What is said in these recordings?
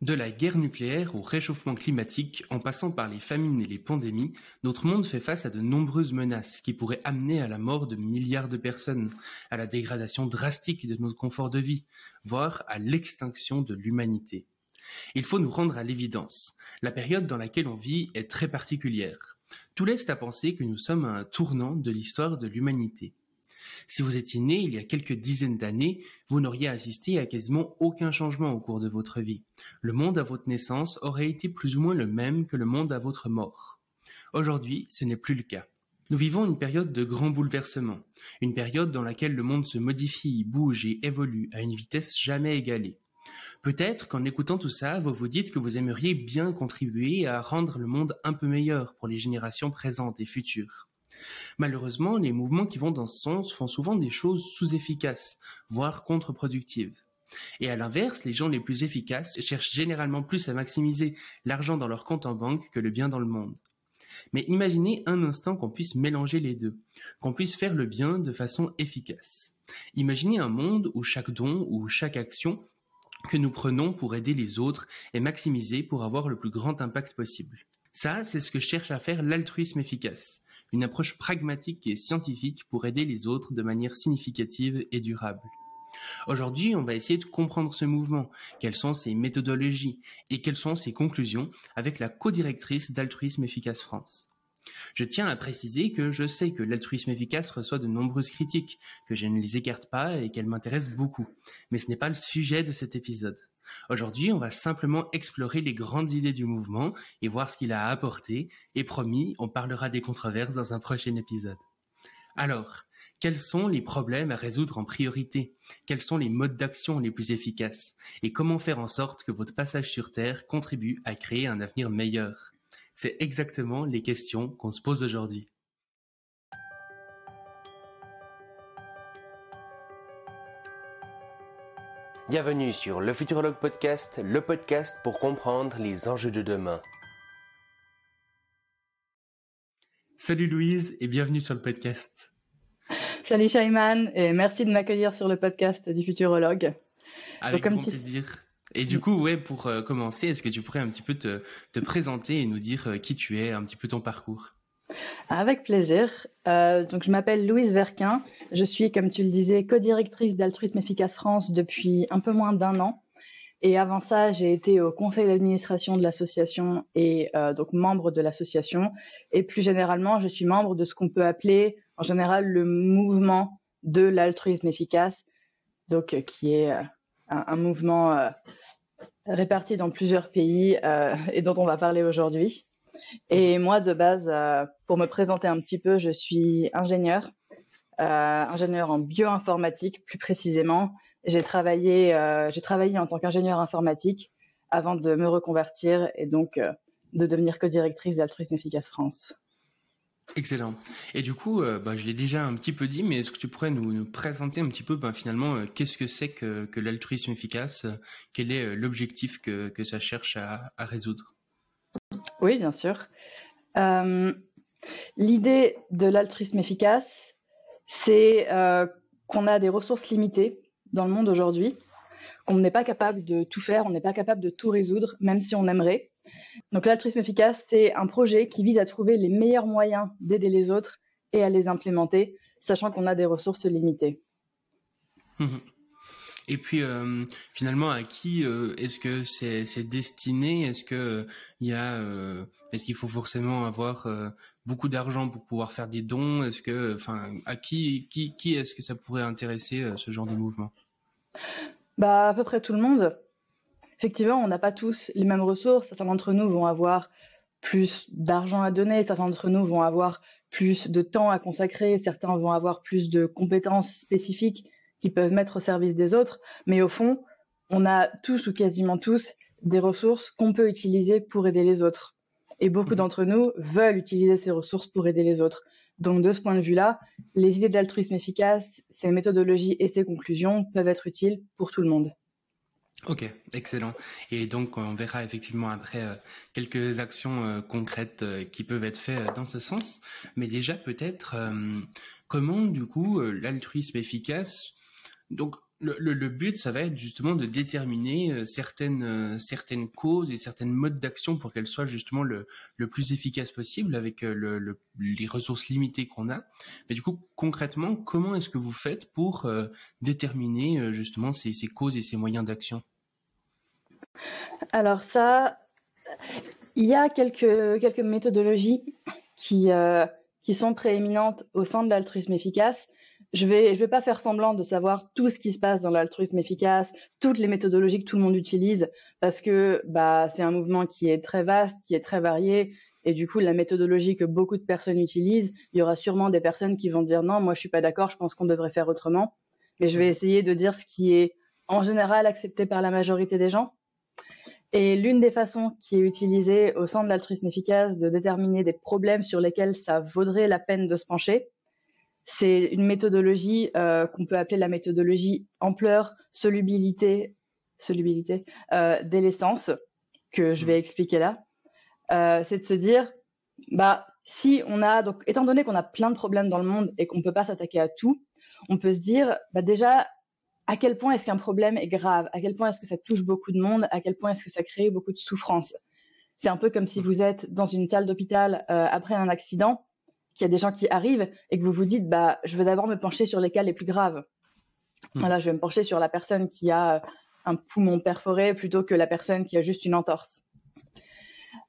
De la guerre nucléaire au réchauffement climatique, en passant par les famines et les pandémies, notre monde fait face à de nombreuses menaces qui pourraient amener à la mort de milliards de personnes, à la dégradation drastique de notre confort de vie, voire à l'extinction de l'humanité. Il faut nous rendre à l'évidence. La période dans laquelle on vit est très particulière. Tout laisse à penser que nous sommes à un tournant de l'histoire de l'humanité. Si vous étiez né il y a quelques dizaines d'années, vous n'auriez assisté à quasiment aucun changement au cours de votre vie. Le monde à votre naissance aurait été plus ou moins le même que le monde à votre mort. Aujourd'hui, ce n'est plus le cas. Nous vivons une période de grands bouleversements, une période dans laquelle le monde se modifie, bouge et évolue à une vitesse jamais égalée. Peut-être qu'en écoutant tout ça, vous vous dites que vous aimeriez bien contribuer à rendre le monde un peu meilleur pour les générations présentes et futures. Malheureusement, les mouvements qui vont dans ce sens font souvent des choses sous-efficaces, voire contre-productives. Et à l'inverse, les gens les plus efficaces cherchent généralement plus à maximiser l'argent dans leur compte en banque que le bien dans le monde. Mais imaginez un instant qu'on puisse mélanger les deux, qu'on puisse faire le bien de façon efficace. Imaginez un monde où chaque don ou chaque action que nous prenons pour aider les autres est maximisé pour avoir le plus grand impact possible. Ça, c'est ce que cherche à faire l'altruisme efficace une approche pragmatique et scientifique pour aider les autres de manière significative et durable. Aujourd'hui, on va essayer de comprendre ce mouvement, quelles sont ses méthodologies et quelles sont ses conclusions avec la co-directrice d'Altruisme Efficace France. Je tiens à préciser que je sais que l'altruisme efficace reçoit de nombreuses critiques, que je ne les écarte pas et qu'elles m'intéressent beaucoup, mais ce n'est pas le sujet de cet épisode. Aujourd'hui, on va simplement explorer les grandes idées du mouvement et voir ce qu'il a apporté, et promis, on parlera des controverses dans un prochain épisode. Alors, quels sont les problèmes à résoudre en priorité? Quels sont les modes d'action les plus efficaces? Et comment faire en sorte que votre passage sur Terre contribue à créer un avenir meilleur? C'est exactement les questions qu'on se pose aujourd'hui. Bienvenue sur le Futurologue Podcast, le podcast pour comprendre les enjeux de demain. Salut Louise et bienvenue sur le podcast. Salut Shaiman et merci de m'accueillir sur le podcast du Futurologue. Avec grand plaisir. Et du coup, ouais, pour euh, commencer, est-ce que tu pourrais un petit peu te, te présenter et nous dire euh, qui tu es, un petit peu ton parcours? Avec plaisir. Euh, donc, je m'appelle Louise Verquin. Je suis, comme tu le disais, co-directrice d'Altruisme Efficace France depuis un peu moins d'un an. Et avant ça, j'ai été au conseil d'administration de l'association et euh, donc membre de l'association. Et plus généralement, je suis membre de ce qu'on peut appeler en général le mouvement de l'altruisme efficace, donc euh, qui est euh, un, un, mouvement euh, réparti dans plusieurs pays euh, et dont on va parler aujourd'hui. Et moi, de base, euh, pour me présenter un petit peu, je suis ingénieur, euh, ingénieur en bioinformatique plus précisément. J'ai travaillé, euh, j'ai travaillé en tant qu'ingénieur informatique avant de me reconvertir et donc euh, de devenir co-directrice d'Altruisme Efficace France. Excellent. Et du coup, bah, je l'ai déjà un petit peu dit, mais est-ce que tu pourrais nous, présenter un petit peu, bah, finalement, qu'est-ce que c'est que, que l'altruisme efficace? Quel est l'objectif que, ça cherche à résoudre? Oui, bien sûr. Euh, L'idée de l'altruisme efficace, c'est euh, qu'on a des ressources limitées dans le monde aujourd'hui, qu'on n'est pas capable de tout faire, on n'est pas capable de tout résoudre, même si on aimerait. Donc l'altruisme efficace, c'est un projet qui vise à trouver les meilleurs moyens d'aider les autres et à les implémenter, sachant qu'on a des ressources limitées. Et puis euh, finalement, à qui euh, est-ce que c'est destiné? Est-ce que il euh, est-ce qu'il faut forcément avoir beaucoup d'argent pour pouvoir faire des dons? Est-ce que enfin à qui qui qui est-ce que ça pourrait intéresser ce genre de mouvement? Bah à peu près tout le monde. Effectivement, on n'a pas tous les mêmes ressources. Certains d'entre nous vont avoir plus d'argent à donner, certains d'entre nous vont avoir plus de temps à consacrer, certains vont avoir plus de compétences spécifiques qui peuvent mettre au service des autres, mais au fond, on a tous ou quasiment tous des ressources qu'on peut utiliser pour aider les autres. Et beaucoup d'entre nous veulent utiliser ces ressources pour aider les autres. Donc de ce point de vue-là, les idées d'altruisme efficace, ces méthodologies et ces conclusions peuvent être utiles pour tout le monde. Ok, excellent. Et donc on verra effectivement après euh, quelques actions euh, concrètes euh, qui peuvent être faites dans ce sens. Mais déjà peut-être comment du coup l'altruisme efficace donc le, but, ça va être justement de déterminer euh, certaines, euh, certaines causes et certaines modes d'action pour qu'elles soient justement le, le plus efficaces possible avec euh, le, les ressources limitées qu'on a. Mais du coup, concrètement, comment est-ce que vous faites pour déterminer justement ces, ces causes et ces moyens d'action? Alors ça, il y a quelques, quelques méthodologies qui, qui sont prééminentes au sein de l'altruisme efficace je vais, je vais pas faire semblant de savoir tout ce qui se passe dans l'altruisme efficace, toutes les méthodologies que tout le monde utilise, parce que bah, c'est un mouvement qui est très vaste, qui est très varié, et du coup, la méthodologie que beaucoup de personnes utilisent, il y aura sûrement des personnes qui vont dire non, moi je suis pas d'accord, je pense qu'on devrait faire autrement. Mais je vais essayer de dire ce qui est en général accepté par la majorité des gens. Et l'une des façons qui est utilisée au sein de l'altruisme efficace de déterminer des problèmes sur lesquels ça vaudrait la peine de se pencher, c'est une méthodologie euh, qu'on peut appeler la méthodologie ampleur, solubilité, solubilité, euh, l'essence, que je vais mmh. expliquer là. Euh, c'est de se dire, bah, si on a, donc, étant donné qu'on a plein de problèmes dans le monde et qu'on ne peut pas s'attaquer à tout, on peut se dire, bah, déjà, à quel point est-ce qu'un problème est grave? À quel point est-ce que ça touche beaucoup de monde? À quel point est-ce que ça crée beaucoup de souffrance? C'est un peu comme si mmh. vous êtes dans une salle d'hôpital euh, après un accident qu'il y a des gens qui arrivent et que vous vous dites, bah, je veux d'abord me pencher sur les cas les plus graves. Hmm. Voilà, je vais me pencher sur la personne qui a un poumon perforé plutôt que la personne qui a juste une entorse.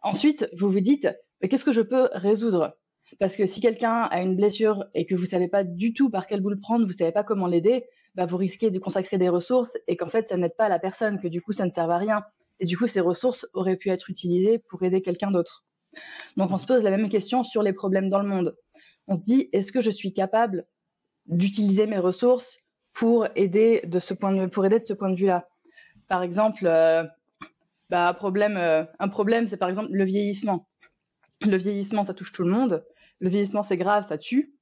Ensuite, vous vous dites, mais qu'est-ce que je peux résoudre? Parce que si quelqu'un a une blessure et que vous savez pas du tout par quel bout le prendre, vous savez pas comment l'aider, bah, vous risquez de consacrer des ressources et qu'en fait, ça n'aide pas la personne, que du coup, ça ne sert à rien. Et du coup, ces ressources auraient pu être utilisées pour aider quelqu'un d'autre. Donc on se pose la même question sur les problèmes dans le monde. On se dit, est-ce que je suis capable d'utiliser mes ressources pour aider de ce point de, pour aider de ce point de vue-là? Par exemple, euh, bah, euh, un problème, c'est par exemple le vieillissement. Le vieillissement, ça touche tout le monde. Le vieillissement, c'est grave, ça tue.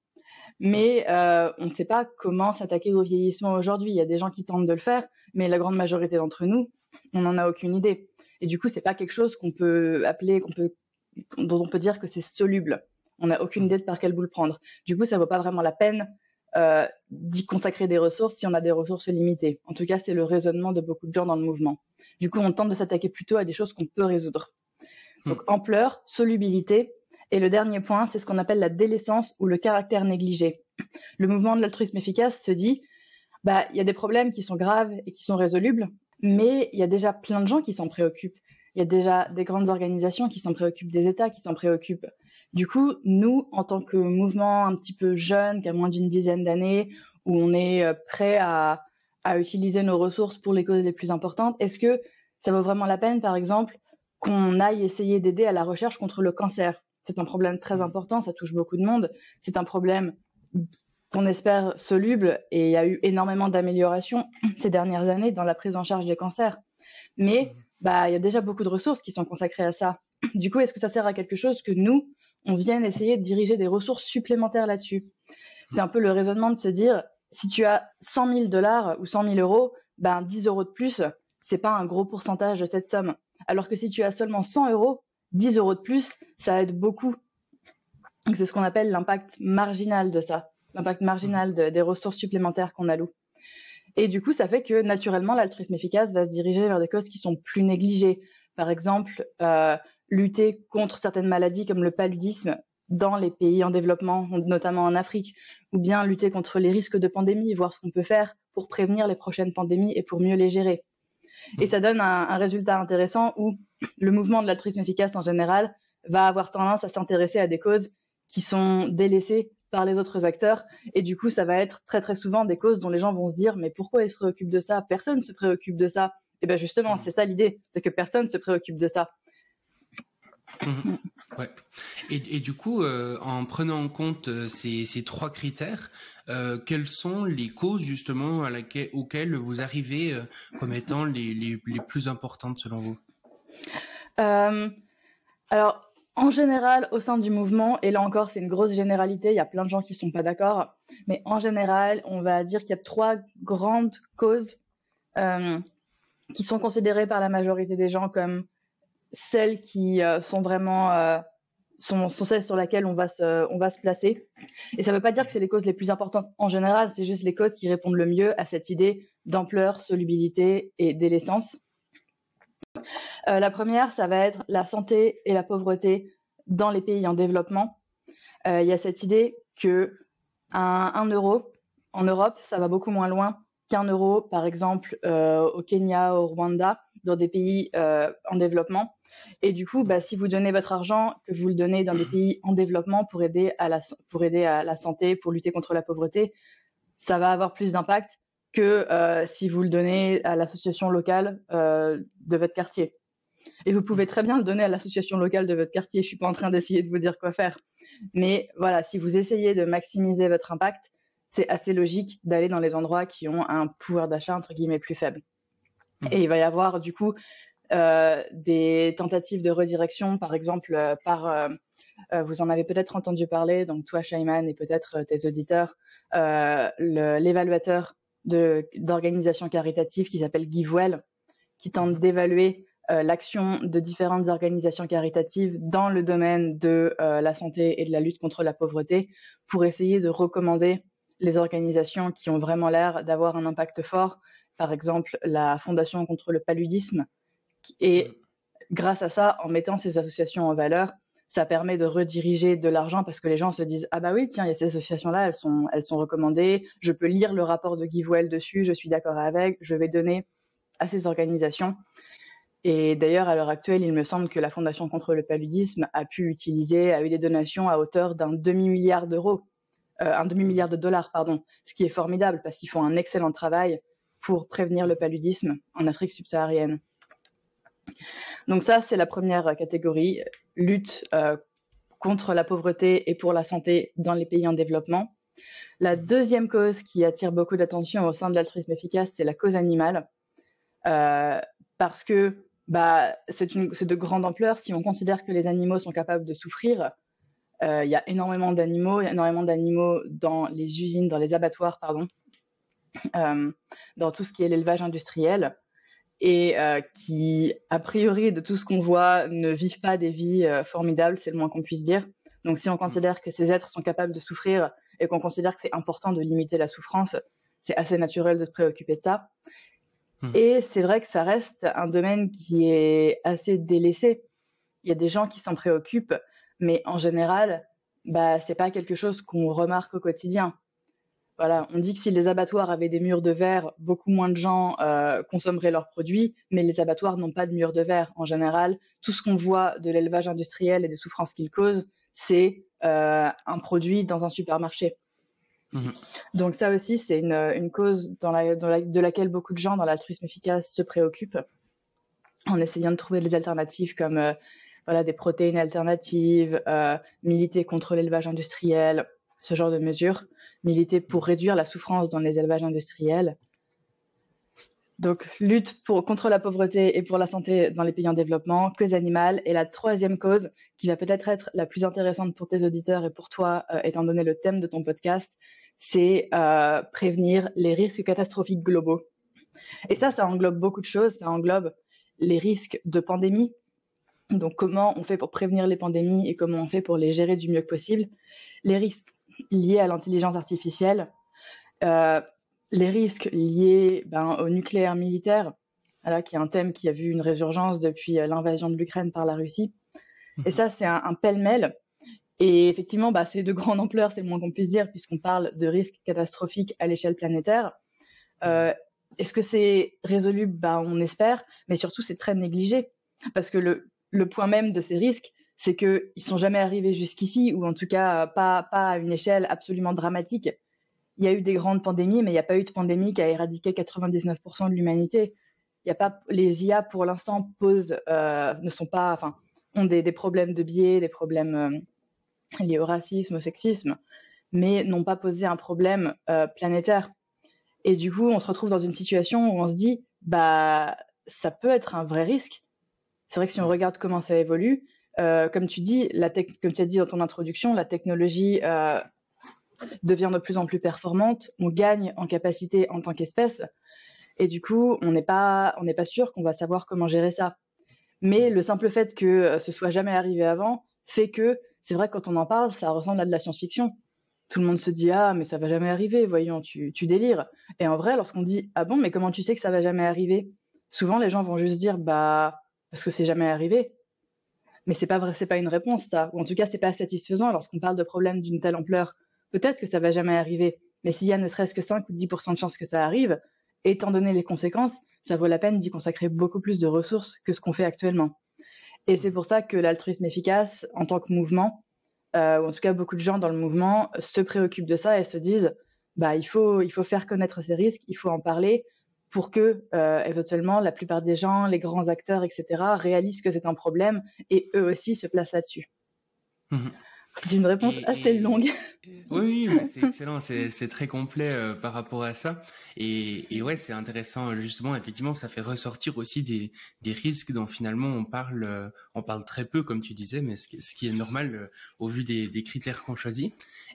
Mais euh, on ne sait pas comment s'attaquer au vieillissement aujourd'hui. Il y a des gens qui tentent de le faire, mais la grande majorité d'entre nous, on n'en a aucune idée. Et du coup, c'est pas quelque chose qu'on peut appeler, qu'on peut dont on peut dire que c'est soluble. On n'a aucune idée de par quel bout le prendre. Du coup, ça vaut pas vraiment la peine euh, d'y consacrer des ressources si on a des ressources limitées. En tout cas, c'est le raisonnement de beaucoup de gens dans le mouvement. Du coup, on tente de s'attaquer plutôt à des choses qu'on peut résoudre. Hmm. Donc, ampleur, solubilité. Et le dernier point, c'est ce qu'on appelle la délaissance ou le caractère négligé. Le mouvement de l'altruisme efficace se dit, bah, il y a des problèmes qui sont graves et qui sont résolubles, mais il y a déjà plein de gens qui s'en préoccupent il y a déjà des grandes organisations qui s'en préoccupent, des États qui s'en préoccupent. Du coup, nous, en tant que mouvement un petit peu jeune, qui a moins d'une dizaine d'années, où on est euh, prêt à, utiliser nos ressources pour les causes les plus importantes, est-ce que ça vaut vraiment la peine, par exemple, qu'on aille essayer d'aider à la recherche contre le cancer? C'est un problème très important, ça touche beaucoup de monde. C'est un problème qu'on espère soluble et il y a eu énormément d'améliorations ces dernières années dans la prise en charge des cancers. Mais mmh bah, il y a déjà beaucoup de ressources qui sont consacrées à ça. Du coup, est-ce que ça sert à quelque chose que nous, on vienne essayer de diriger des ressources supplémentaires là-dessus? C'est un peu le raisonnement de se dire, si tu as 100 000 dollars ou 100 000 euros, ben 10 euros de plus, c'est pas un gros pourcentage de cette somme. Alors que si tu as seulement 100 euros, 10 euros de plus, ça aide beaucoup. C'est ce qu'on appelle l'impact marginal de ça, l'impact marginal des ressources supplémentaires qu'on alloue. Et du coup, ça fait que naturellement, l'altruisme efficace va se diriger vers des causes qui sont plus négligées. Par exemple, euh, lutter contre certaines maladies comme le paludisme dans les pays en développement, notamment en Afrique, ou bien lutter contre les risques de pandémie, voir ce qu'on peut faire pour prévenir les prochaines pandémies et pour mieux les gérer. Et ça donne un, un résultat intéressant où le mouvement de l'altruisme efficace en général va avoir tendance à s'intéresser à des causes qui sont délaissées par les autres acteurs. Et du coup, ça va être très très souvent des causes dont les gens vont se dire mais pourquoi ils se préoccupent de ça? Personne ne se préoccupe de ça. Et bien justement, mmh. c'est ça l'idée, c'est que personne ne se préoccupe de ça. Mmh. Ouais. Et, du coup, euh, en prenant en compte euh, ces, trois critères, euh, quelles sont les causes justement à laquelle, auxquelles vous arrivez comme étant les, les, les, plus importantes selon vous? Alors, en général, au sein du mouvement, et là encore, c'est une grosse généralité, il y a plein de gens qui ne sont pas d'accord, mais en général, on va dire qu'il y a trois grandes causes euh, qui sont considérées par la majorité des gens comme celles qui euh, sont vraiment euh, sont, celles sur lesquelles on va se, on va se placer. Et ça ne veut pas dire que c'est les causes les plus importantes en général, c'est juste les causes qui répondent le mieux à cette idée d'ampleur, solubilité et délaissance. Euh, la première, ça va être la santé et la pauvreté dans les pays en développement. Euh, il y a cette idée que un, euro en Europe, ça va beaucoup moins loin qu'un euro, par exemple, euh, au Kenya, au Rwanda, dans des pays en développement. Et du coup, bah, si vous donnez votre argent, que vous le donnez dans des pays en développement pour aider à la, pour aider à la santé, pour lutter contre la pauvreté, ça va avoir plus d'impact que si vous le donnez à l'association locale de votre quartier. Et vous pouvez très bien le donner à l'association locale de votre quartier. Je suis pas en train d'essayer de vous dire quoi faire. Mais voilà, si vous essayez de maximiser votre impact, c'est assez logique d'aller dans les endroits qui ont un pouvoir d'achat entre guillemets plus faible. Mmh. Et il va y avoir du coup euh, des tentatives de redirection, par exemple euh, par, euh, vous en avez peut-être entendu parler, donc toi Shaiman et peut-être tes auditeurs, l'évaluateur d'organisations caritatives qui s'appelle GiveWell, qui tente d'évaluer euh, l'action de différentes organisations caritatives dans le domaine de euh, la santé et de la lutte contre la pauvreté pour essayer de recommander les organisations qui ont vraiment l'air d'avoir un impact fort. Par exemple, la Fondation contre le paludisme. Et grâce à ça, en mettant ces associations en valeur, ça permet de rediriger de l'argent parce que les gens se disent ah bah oui tiens il y a ces associations là elles sont elles sont recommandées je peux lire le rapport de GiveWell dessus je suis d'accord avec je vais donner à ces organisations et d'ailleurs, à l'heure actuelle, il me semble que la Fondation contre le paludisme a pu utiliser, a eu des donations à hauteur d'un demi-milliard d'euros, euh, un demi-milliard de dollars, pardon, ce qui est formidable parce qu'ils font un excellent travail pour prévenir le paludisme en Afrique subsaharienne. Donc ça, c'est la première catégorie, lutte euh, contre la pauvreté et pour la santé dans les pays en développement. La deuxième cause qui attire beaucoup d'attention au sein de l'altruisme efficace, c'est la cause animale. Euh, parce que bah, c'est de grande ampleur. Si on considère que les animaux sont capables de souffrir, euh, il y a énormément d'animaux, il y a énormément d'animaux dans les usines, dans les abattoirs, pardon, euh, dans tout ce qui est l'élevage industriel, et euh, qui, a priori, de tout ce qu'on voit, ne vivent pas des vies formidables, c'est le moins qu'on puisse dire. Donc si on considère que ces êtres sont capables de souffrir et qu'on considère que c'est important de limiter la souffrance, c'est assez naturel de se préoccuper de ça. Mmh. Et c'est vrai que ça reste un domaine qui est assez délaissé. Il y a des gens qui s'en préoccupent, mais en général, bah, c'est pas quelque chose qu'on remarque au quotidien. Voilà, on dit que si les abattoirs avaient des murs de verre, beaucoup moins de gens euh, consommeraient leurs produits, mais les abattoirs n'ont pas de murs de verre. En général, tout ce qu'on voit de l'élevage industriel et des souffrances qu'il cause, c'est euh, un produit dans un supermarché. Mhm. Donc ça aussi, c'est une, cause de laquelle beaucoup de gens dans l'altruisme efficace se préoccupent en essayant de trouver des alternatives comme euh, voilà, des protéines alternatives, euh, militer contre l'élevage industriel, ce genre de mesures, militer pour réduire la souffrance dans les élevages industriels. Donc, lutte pour, contre la pauvreté et pour la santé dans les pays en développement, cause animale. Et la troisième cause, qui va peut-être être la plus intéressante pour tes auditeurs et pour toi, euh, étant donné le thème de ton podcast, c'est euh, prévenir les risques catastrophiques globaux. Et ça, ça englobe beaucoup de choses. Ça englobe les risques de pandémie. Donc, comment on fait pour prévenir les pandémies et comment on fait pour les gérer du mieux que possible? Les risques liés à l'intelligence artificielle. Euh, les risques liés ben, au nucléaire militaire, qui est un thème qui a vu une résurgence depuis euh, l'invasion de l'Ukraine par la Russie. Et mhm. ça, c'est un, un pêle-mêle et effectivement, bah, c'est de grande ampleur, c'est le moins qu'on puisse dire, puisqu'on parle de risques catastrophiques à l'échelle planétaire. Euh, Est-ce que c'est résolu? Bah, On espère, mais surtout, c'est très négligé. Parce que le, le, point même de ces risques, c'est qu'ils ne sont jamais arrivés jusqu'ici, ou en tout cas pas, pas à une échelle absolument dramatique. Il y a eu des grandes pandémies, mais il n'y a pas eu de pandémie qui a éradiqué 99% de l'humanité. Il y a pas les IA pour l'instant posent, euh, ne sont pas, enfin, ont des, problèmes de biais, des problèmes euh, liés au racisme, au sexisme, mais n'ont pas posé un problème euh, planétaire. Et du coup, on se retrouve dans une situation où on se dit, bah, ça peut être un vrai risque. C'est vrai que si on regarde comment ça évolue, comme tu dis, comme tu as dit dans ton introduction, la technologie devient de plus en plus performante. On gagne en capacité en tant qu'espèce, et du coup, on n'est pas, on n'est pas sûr qu'on va savoir comment gérer ça. Mais le simple fait que ce soit jamais arrivé avant fait que c'est vrai quand on en parle, ça ressemble à de la science-fiction. tout le monde se dit ah mais ça va jamais arriver, voyons, tu, tu délires. Et en vrai, lorsqu'on dit ah bon mais comment tu sais que ça va jamais arriver? Souvent les gens vont juste dire bah parce que c'est jamais arrivé. Mais c'est pas vrai, c'est pas une réponse ça, ou en tout cas c'est pas satisfaisant lorsqu'on parle de problèmes d'une telle ampleur. Peut-être que ça va jamais arriver, mais s'il y a ne serait-ce que 5 ou 10% de chances que ça arrive, étant donné les conséquences, ça vaut la peine d'y consacrer beaucoup plus de ressources que ce qu'on fait actuellement. Et c'est pour ça que l'altruisme efficace, en tant que mouvement, euh, ou en tout cas beaucoup de gens dans le mouvement, se préoccupent de ça et se disent, bah, il, faut, il faut faire connaître ces risques, il faut en parler pour que, euh, éventuellement, la plupart des gens, les grands acteurs, etc., réalisent que c'est un problème et eux aussi se placent là-dessus. Mmh c'est une réponse assez longue. Oui, c'est excellent, c'est très complet euh, par rapport à ça. Et, ouais, c'est intéressant, justement, effectivement, ça fait ressortir aussi des, des risques dont finalement on parle, euh, on parle très peu, comme tu disais, mais ce, ce qui est normal euh, au vu des, des critères qu'on choisit.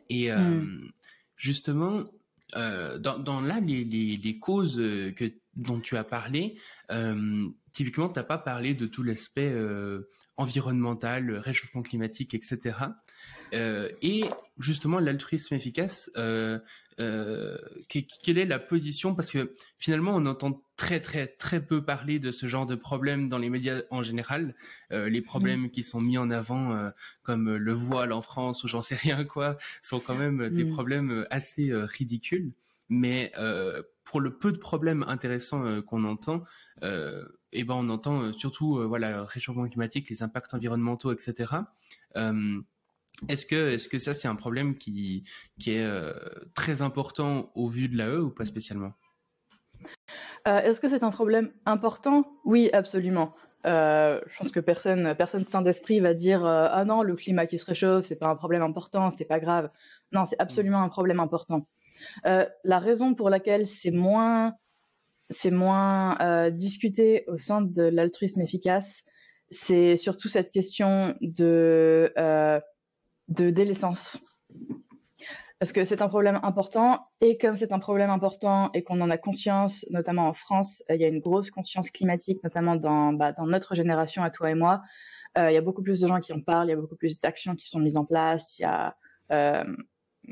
Et mm. justement, dans, dans, là, les, les, les, causes que, dont tu as parlé, typiquement, tu n'as pas parlé de tout l'aspect environnemental, réchauffement climatique, etc. Euh, et justement, l'altruisme efficace, euh, euh, quelle est la position? Parce que finalement, on entend très très très peu parler de ce genre de problèmes dans les médias en général. les problèmes qui sont mis en avant, comme le voile en France ou j'en sais rien quoi, sont quand même des problèmes assez ridicules. Mais pour le peu de problèmes intéressants qu'on entend, eh ben on entend surtout voilà le réchauffement climatique, les impacts environnementaux, etc. Est-ce que, est-ce que ça, c'est un problème qui, qui est euh, très important au vu de l'AE ou pas spécialement? Euh, Est-ce que c'est un problème important? Oui, absolument. Euh, je pense que personne, personne sain d'esprit va dire ah non, le climat qui se réchauffe, c'est pas un problème important, c'est pas grave. Non, c'est absolument un problème important. la raison pour laquelle c'est moins, c'est moins discuté au sein de l'altruisme efficace, c'est surtout cette question de de délaissance. Parce que c'est un problème important, et comme c'est un problème important et qu'on en a conscience, notamment en France, euh, il y a une grosse conscience climatique, notamment dans, bah, dans notre génération, à toi et moi. Euh, il y a beaucoup plus de gens qui en parlent, il y a beaucoup plus d'actions qui sont mises en place. Il y a euh,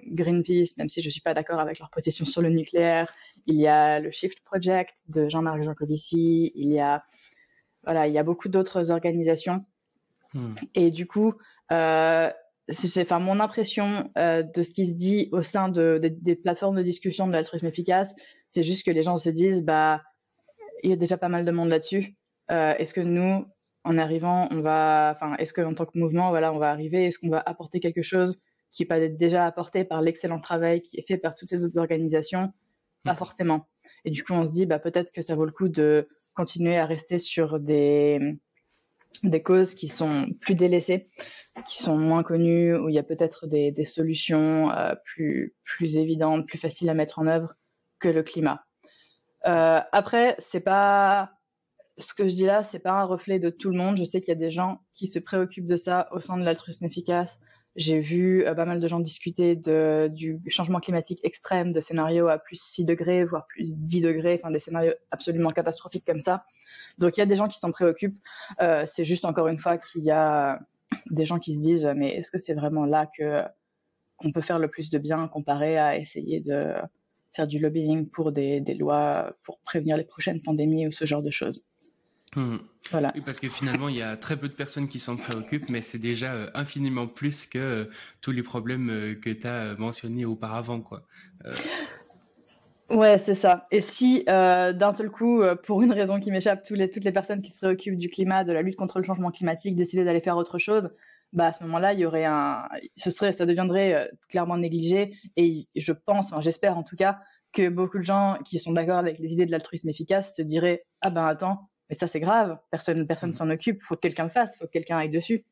Greenpeace, même si je ne suis pas d'accord avec leur position sur le nucléaire. Il y a le Shift Project de Jean-Marc Jancovici. Il y a, voilà, il y a beaucoup d'autres organisations. Hmm. Et du coup, c'est enfin mon impression euh, de ce qui se dit au sein de, des plateformes de discussion de l'altruisme efficace, c'est juste que les gens se disent bah il y a déjà pas mal de monde là-dessus. Euh, est-ce que nous, en arrivant, on va, enfin, est-ce que en tant que mouvement, voilà, on va arriver, est-ce qu'on va apporter quelque chose qui peut être déjà apporté par l'excellent travail qui est fait par toutes ces autres organisations? Pas mmh. forcément. Et du coup, on se dit bah peut-être que ça vaut le coup de continuer à rester sur des des causes qui sont plus délaissées qui sont moins connus, où il y a peut-être des, solutions euh, plus, évidentes, plus faciles à mettre en œuvre que le climat. Euh, après, c'est pas ce que je dis là, c'est pas un reflet de tout le monde. Je sais qu'il y a des gens qui se préoccupent de ça au sein de l'altruisme efficace. J'ai vu euh, pas mal de gens discuter du changement climatique extrême, de scénarios à plus 6 degrés, voire plus 10 degrés, enfin des scénarios absolument catastrophiques comme ça. Donc il y a des gens qui s'en préoccupent. Euh, c'est juste encore une fois qu'il y a des gens qui se disent mais est-ce que c'est vraiment là que qu'on peut faire le plus de bien comparé à essayer de faire du lobbying pour des, des lois pour prévenir les prochaines pandémies ou ce genre de choses. Hmm. Voilà. parce que finalement, il y a très peu de personnes qui s'en préoccupent, mais c'est déjà euh, infiniment plus que euh, tous les problèmes euh, que tu as mentionnés auparavant. Quoi. Ouais, c'est ça. Et si d'un seul coup, pour une raison qui m'échappe, les, toutes les personnes qui se préoccupent du climat, de la lutte contre le changement climatique, décidaient d'aller faire autre chose, bah à ce moment-là, il y aurait un, ce serait, ça deviendrait clairement négligé. Et je pense, enfin, j'espère en tout cas, que beaucoup de gens qui sont d'accord avec les idées de l'altruisme efficace se diraient ah ben attends, mais ça c'est grave, personne personne mm. s'en occupe, faut que quelqu'un le fasse, faut que quelqu'un aille dessus.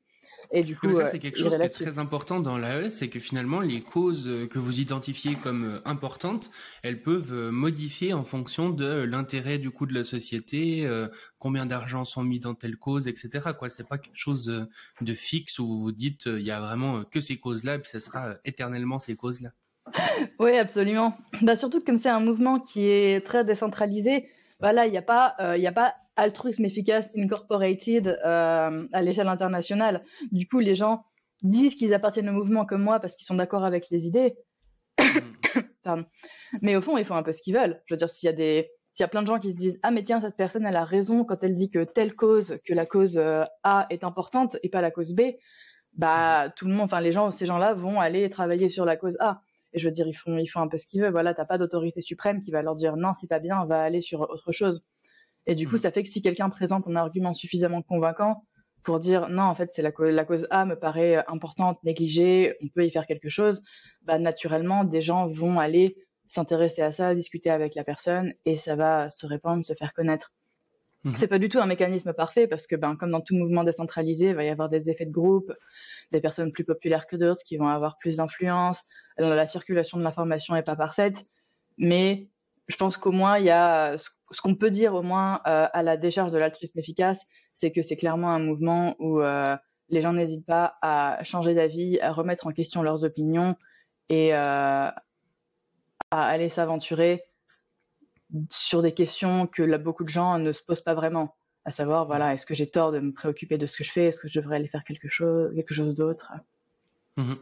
Et du coup, ça c'est quelque chose qui est très important dans l'AE, c'est que finalement les causes que vous identifiez comme euh, importantes, elles peuvent euh, modifier en fonction de l'intérêt du coup de la société, euh, combien d'argent sont mis dans telle cause, etc. Quoi, c'est pas quelque chose de fixe où vous dites il y a vraiment que ces causes-là, puis ça sera éternellement ces causes-là. Oui, absolument. Bah, surtout que comme c'est un mouvement qui est très décentralisé, voilà, il n'y a pas, il a pas altruisme efficace incorporated euh, à l'échelle internationale. Du coup, les gens disent qu'ils appartiennent au mouvement comme moi parce qu'ils sont d'accord avec les idées, Mais au fond, ils font un peu ce qu'ils veulent. Je veux dire, s'il y a des, s'il y a plein de gens qui se disent ah mais tiens cette personne elle a raison quand elle dit que telle cause, que la cause euh, A est importante et pas la cause B, bah tout le monde, enfin les gens, ces gens-là vont aller travailler sur la cause A. Et je veux dire, ils font, ils font un peu ce qu'ils veulent. Voilà, t'as pas d'autorité suprême qui va leur dire non, c'est pas bien, on va aller sur autre chose. Et du coup, mm. ça fait que si quelqu'un présente un argument suffisamment convaincant pour dire non, en fait, c'est la, la, cause A me paraît importante, négligée, on peut y faire quelque chose, bah naturellement, des gens vont aller s'intéresser à ça, discuter avec la personne et ça va se répandre, se faire connaître. Mm. C'est pas du tout un mécanisme parfait parce que, ben, comme dans tout mouvement décentralisé, il va y avoir des effets de groupe, des personnes plus populaires que d'autres qui vont avoir plus d'influence. La circulation de l'information n'est pas parfaite, mais je pense qu'au moins il y a ce qu'on peut dire au moins euh, à la décharge de l'altruisme efficace, c'est que c'est clairement un mouvement où euh, les gens n'hésitent pas à changer d'avis, à remettre en question leurs opinions et euh, à aller s'aventurer sur des questions que là, beaucoup de gens ne se posent pas vraiment. À savoir, voilà, est-ce que j'ai tort de me préoccuper de ce que je fais? Est-ce que je devrais aller faire quelque chose, quelque chose d'autre? Mmh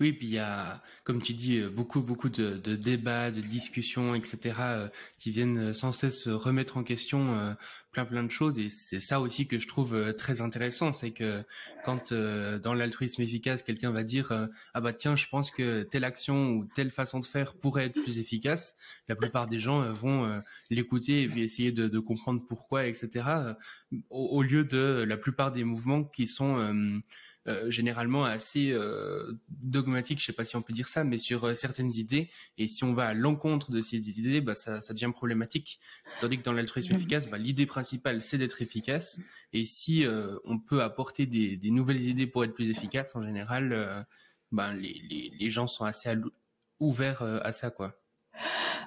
oui, puis il y a, comme tu dis, euh, beaucoup, beaucoup de, débats, de discussions, etc., euh, qui viennent euh, sans cesse remettre en question plein, plein de choses. Et c'est ça aussi que je trouve très intéressant, c'est que quand dans l'altruisme efficace, quelqu'un va dire ah bah tiens, je pense que telle action ou telle façon de faire pourrait être plus efficace, la plupart des gens vont l'écouter et puis essayer de, comprendre pourquoi, etc. au, lieu de la plupart des mouvements qui sont euh, généralement assez euh, dogmatique, je sais pas si on peut dire ça, mais sur euh, certaines idées. Et si on va à l'encontre de ces idées, bah, ça, ça devient problématique. Tandis que dans l'altruisme efficace, bah, l'idée principale, c'est d'être efficace. Et si on peut apporter des, des, nouvelles idées pour être plus efficace, en général, bah, les, les, les, gens sont assez ouverts à ça, quoi.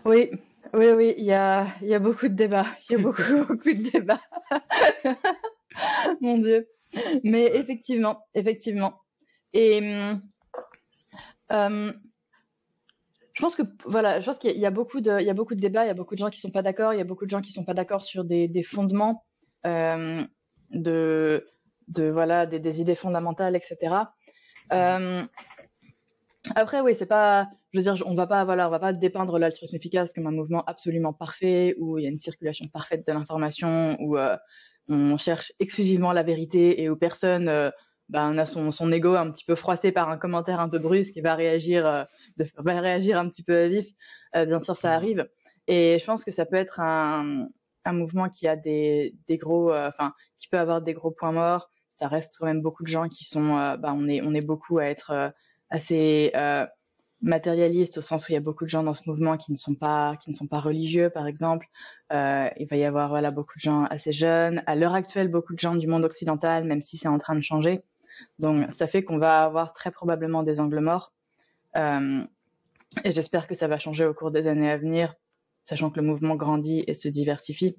Oui, oui, oui, il y a, y a beaucoup de débats. Il y a beaucoup, beaucoup de débats. Mon Dieu. Mais effectivement, effectivement. Et hum, hum, je pense que voilà, je pense qu'il y a beaucoup de, il y a beaucoup de débats, il y a beaucoup de gens qui sont pas d'accord, il y a beaucoup de gens qui sont pas d'accord sur des, des fondements euh, de, de voilà, des, des, idées fondamentales, etc. Euh, après, oui, c'est pas, je veux dire, on va pas, voilà, on va pas dépeindre l'altruisme efficace comme un mouvement absolument parfait où il y a une circulation parfaite de l'information, où euh, on cherche exclusivement la vérité et où personne euh, ben, a son, son ego un petit peu froissé par un commentaire un peu brusque et va réagir, euh, de, va réagir un petit peu vif. Euh, bien sûr, ça mmh. arrive. Et je pense que ça peut être un, un mouvement qui a des, des gros, enfin, qui peut avoir des gros points morts. Ça reste quand même beaucoup de gens qui sont, ben, on est, on est beaucoup à être assez matérialiste au sens où il y a beaucoup de gens dans ce mouvement qui ne sont pas qui ne sont pas religieux par exemple. Euh, il va y avoir voilà beaucoup de gens assez jeunes. À l'heure actuelle beaucoup de gens du monde occidental même si c'est en train de changer. Donc ça fait qu'on va avoir très probablement des angles morts. Euh, et j'espère que ça va changer au cours des années à venir sachant que le mouvement grandit et se diversifie.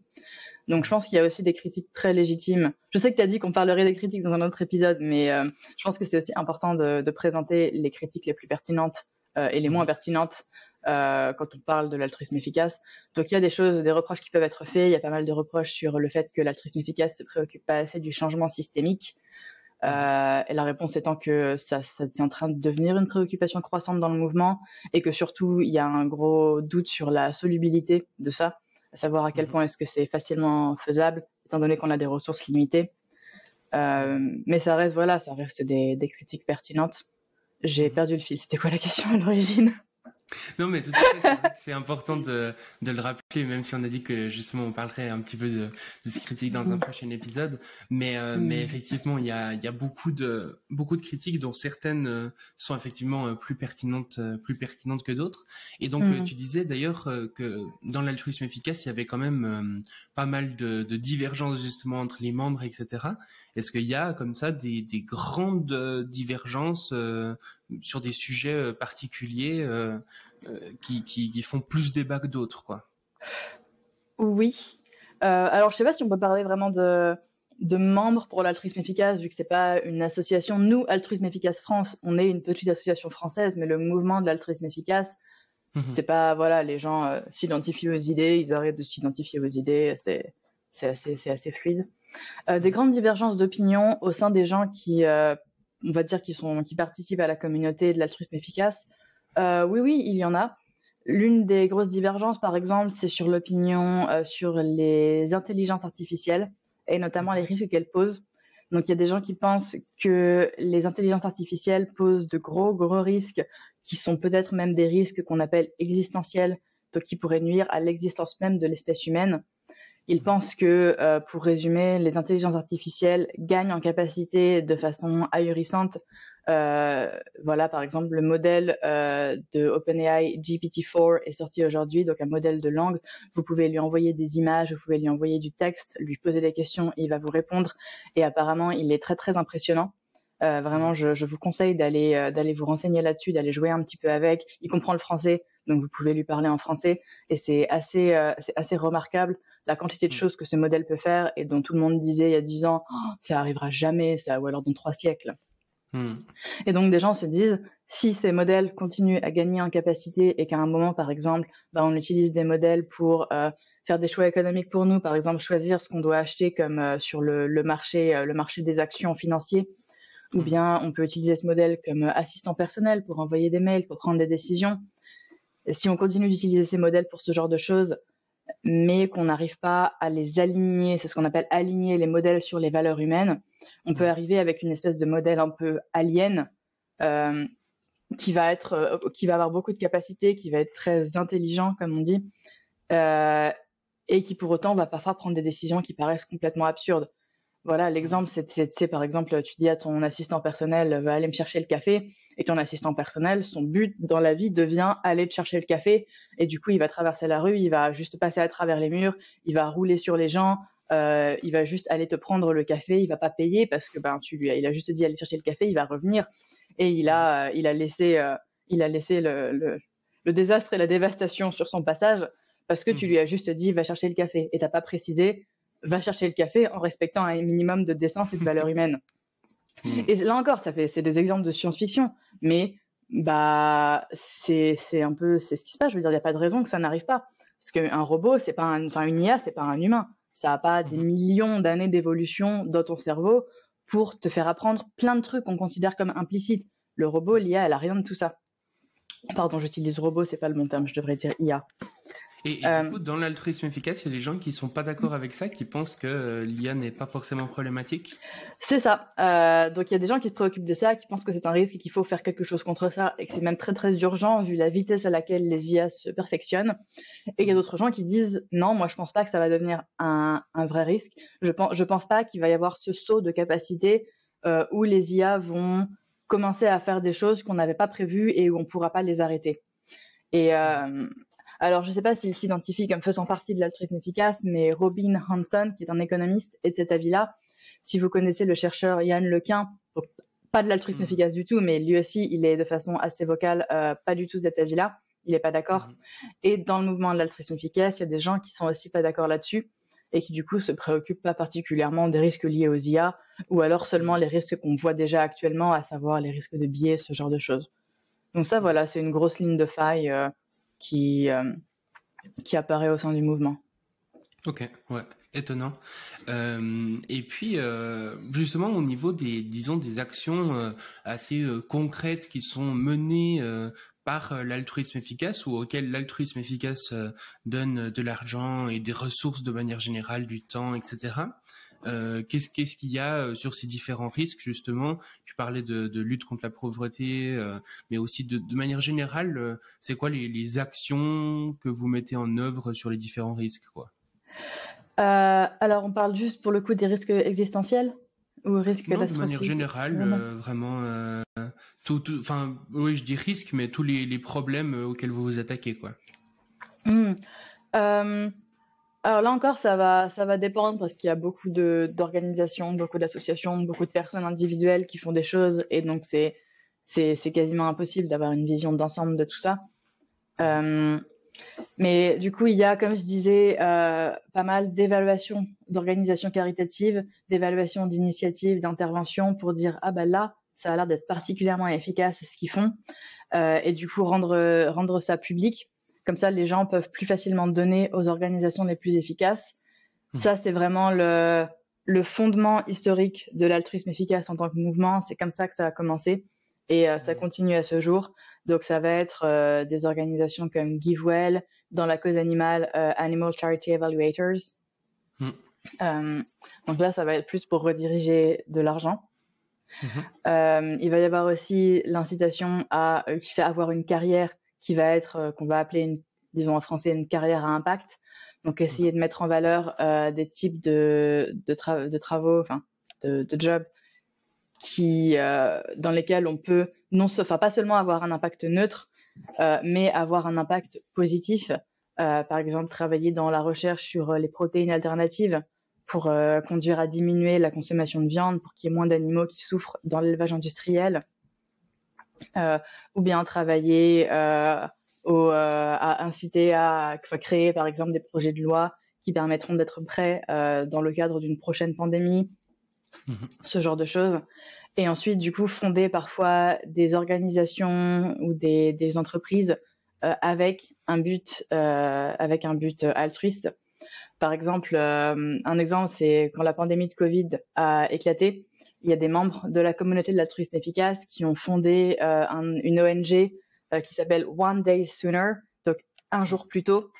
Donc je pense qu'il y a aussi des critiques très légitimes. Je sais que tu as dit qu'on parlerait des critiques dans un autre épisode, mais euh, je pense que c'est aussi important de, de, présenter les critiques les plus pertinentes et les moins pertinentes euh, quand on parle de l'altruisme efficace. Donc il y a des choses, des reproches qui peuvent être faits. Il y a pas mal de reproches sur le fait que l'altruisme efficace se préoccupe pas assez du changement systémique. Euh, et la réponse étant que ça, ça est en train de devenir une préoccupation croissante dans le mouvement et que surtout il y a un gros doute sur la solubilité de ça, à savoir à quel mmh. point est-ce que c'est facilement faisable étant donné qu'on a des ressources limitées. Euh, mais ça reste voilà, ça reste des, des critiques pertinentes. J'ai perdu le fil. C'était quoi la question à l'origine? Non, mais tout à fait, c'est important de, de, le rappeler, même si on a dit que justement on parlerait un petit peu de, de ces critiques dans un mm. prochain épisode. Mais, euh, mais mm. effectivement, il y a, y a beaucoup de beaucoup de critiques dont certaines euh, sont effectivement euh, plus pertinentes, plus pertinentes que d'autres. Et donc mm. tu disais d'ailleurs que dans l'altruisme efficace, il y avait quand même pas mal de, de divergences justement entre les membres, etc. Est-ce qu'il y a comme ça des, des grandes divergences sur des sujets euh, particuliers euh, euh, qui, qui, font plus débat que d'autres, quoi? Oui. alors, je sais pas si on peut parler vraiment de, de membres pour l'altruisme efficace, vu que c'est pas une association. Nous, Altruisme Efficace France, on est une petite association française, mais le mouvement de l'altruisme efficace, mmh c'est pas voilà, les gens s'identifient aux idées, ils arrêtent de s'identifier aux idées, c'est c'est assez, assez fluide. Des mmh. grandes divergences d'opinion au sein des gens qui on va dire, qui, participent à la communauté de l'altruisme efficace. Oui, oui, il y en a. L'une des grosses divergences, par exemple, c'est sur l'opinion sur les intelligences artificielles et notamment les risques qu'elles posent. Donc il y a des gens qui pensent que les intelligences artificielles posent de gros, gros risques qui sont peut-être même des risques qu'on appelle existentiels, donc qui pourraient nuire à l'existence même de l'espèce humaine. Ils pensent que, euh, pour résumer, les intelligences artificielles gagnent en capacité de façon ahurissante euh, voilà, par exemple, le modèle euh, de OpenAI GPT-4 est sorti aujourd'hui, donc un modèle de langue. Vous pouvez lui envoyer des images, vous pouvez lui envoyer du texte, lui poser des questions, il va vous répondre. Et apparemment, il est très très impressionnant. Euh, vraiment, je, je, vous conseille d'aller euh, d'aller vous renseigner là-dessus, d'aller jouer un petit peu avec. Il comprend le français, donc vous pouvez lui parler en français, et c'est assez euh, c'est assez remarquable la quantité de mm. choses que ce modèle peut faire et dont tout le monde disait il y a dix ans, oh, ça arrivera jamais, ça ou alors dans trois siècles. Hmm. Et donc des gens se disent, si ces modèles continuent à gagner en capacité et qu'à un moment, par exemple, bah, on utilise des modèles pour euh, faire des choix économiques pour nous, par exemple choisir ce qu'on doit acheter comme euh, sur le, marché, euh, le marché des actions financiers, ou hmm. bien on peut utiliser ce modèle comme assistant personnel pour envoyer des mails, pour prendre des décisions. Si on continue d'utiliser ces modèles pour ce genre de choses, mais qu'on n'arrive pas à les aligner, c'est ce qu'on appelle aligner les modèles sur les valeurs humaines, on peut arriver avec une espèce de modèle un peu alien euh, qui va être, euh, qui va avoir beaucoup de capacités, qui va être très intelligent, comme on dit, euh, et qui pour autant va parfois prendre des décisions qui paraissent complètement absurdes. Voilà, l'exemple, c'est, par exemple, tu dis à ton assistant personnel, va aller me chercher le café, et ton assistant personnel, son but dans la vie devient aller te chercher le café, et du coup, il va traverser la rue, il va juste passer à travers les murs, il va rouler sur les gens, euh, il va juste aller te prendre le café, il va pas payer parce que ben tu lui, il a juste dit aller chercher le café, il va revenir et il a, il a laissé, euh, il a laissé le, le, désastre et la dévastation sur son passage parce que tu mmh. lui as juste dit va chercher le café et t'as pas précisé va chercher le café en respectant un minimum de décence et de valeur humaine. Mmh. Et là encore, ça fait, c'est des exemples de science-fiction, mais bah c'est c'est un peu c'est ce qui se passe. Je veux dire, il n'y a pas de raison que ça n'arrive pas parce qu'un robot, c'est pas un, enfin une IA, c'est pas un humain. Ça n'a pas des mhm. millions d'années d'évolution dans ton cerveau pour te faire apprendre plein de trucs qu'on considère comme implicites. Le robot, l'IA, elle a rien de tout ça. Pardon, j'utilise robot, c'est pas le bon terme, je devrais dire IA. Et, du euh, coup, dans l'altruisme efficace, il y a des gens qui sont pas d'accord avec ça, qui pensent que euh, l'IA n'est pas forcément problématique? C'est ça. Euh, donc il y a des gens qui se préoccupent de ça, qui pensent que c'est un risque et qu'il faut faire quelque chose contre ça, et que c'est même très très urgent vu la vitesse à laquelle les IA se perfectionnent. Et il y a d'autres gens qui disent non, moi je pense pas que ça va devenir un, un vrai risque. Je pense, je pense pas qu'il va y avoir ce saut de capacité où les IA vont commencer à faire des choses qu'on n'avait pas prévues et où on pourra pas les arrêter. Et, alors, je ne sais pas s'il s'identifie comme faisant partie de l'altruisme efficace, mais Robin Hanson, qui est un économiste, est de cet avis-là. Si vous connaissez le chercheur Yann Lequin, pas de l'altruisme mm. efficace du tout, mais lui aussi, il est de façon assez vocale, euh, pas du tout de cet avis-là. Il n'est pas d'accord. Mm. Et dans le mouvement de l'altruisme efficace, il y a des gens qui sont aussi pas d'accord là-dessus et qui du coup se préoccupent pas particulièrement des risques liés aux IA ou alors seulement les risques qu'on voit déjà actuellement, à savoir les risques de biais, ce genre de choses. Donc ça, voilà, c'est une grosse ligne de faille. Euh, qui, euh, qui apparaît au sein du mouvement. Ok, ouais, étonnant. Euh, et puis, euh, justement, au niveau des, disons, des actions assez concrètes qui sont menées par l'altruisme efficace ou auquel l'altruisme efficace donne de l'argent et des ressources de manière générale, du temps, etc. Euh, qu'est-ce qu'il y a euh, sur ces différents risques justement? Tu parlais de, lutte contre la pauvreté, euh, mais aussi de, manière générale, c'est quoi les, actions que vous mettez en œuvre sur les différents risques quoi? Alors on parle juste pour le coup des risques existentiels ou risques non, De manière générale, vraiment, tout, enfin oui je dis risque, mais tous les, problèmes auxquels vous vous attaquez quoi. Mmh. Alors là encore, ça va, ça va dépendre parce qu'il y a beaucoup d'organisations, beaucoup d'associations, beaucoup de personnes individuelles qui font des choses et donc c'est c'est quasiment impossible d'avoir une vision d'ensemble de tout ça. Euh, mais du coup, il y a, comme je disais, euh, pas mal d'évaluations d'organisations caritatives, d'évaluations d'initiatives, d'interventions pour dire ah ben là, ça a l'air d'être particulièrement efficace ce qu'ils font euh, et du coup rendre rendre ça public comme ça, les gens peuvent plus facilement donner aux organisations les plus efficaces. Mmh. Ça, c'est vraiment le, le fondement historique de l'altruisme efficace en tant que mouvement. C'est comme ça que ça a commencé. et ça continue à ce jour. Donc ça va être des organisations comme GiveWell, dans la cause animale Animal Charity Evaluators. Mm. donc là, ça va être plus pour rediriger de l'argent. Mm-hmm. il va y avoir aussi l'incitation à qui fait avoir une carrière qui va être qu'on va appeler une, disons en français une carrière à impact. Donc essayer de mettre en valeur des types de, de, de travaux, enfin de, de jobs qui, euh, dans lesquels on peut non, enfin pas seulement avoir un impact neutre, euh, mais avoir un impact positif. Euh, par exemple, travailler dans la recherche sur les protéines alternatives pour conduire à diminuer la consommation de viande, pour qu'il y ait moins d'animaux qui souffrent dans l'élevage industriel, ou bien travailler au, à inciter à créer, par exemple, des projets de loi qui permettront d'être prêts dans le cadre d'une prochaine pandémie Mhm. ce genre de choses. Et ensuite, du coup, fonder parfois des organisations ou des, des entreprises euh, avec un but, euh, avec un but altruiste. Par exemple, euh, un exemple, c'est quand la pandémie de Covid a éclaté, il y a des membres de la communauté de l'altruisme efficace qui ont fondé une ONG qui s'appelle One Day Sooner, donc un jour plus tôt,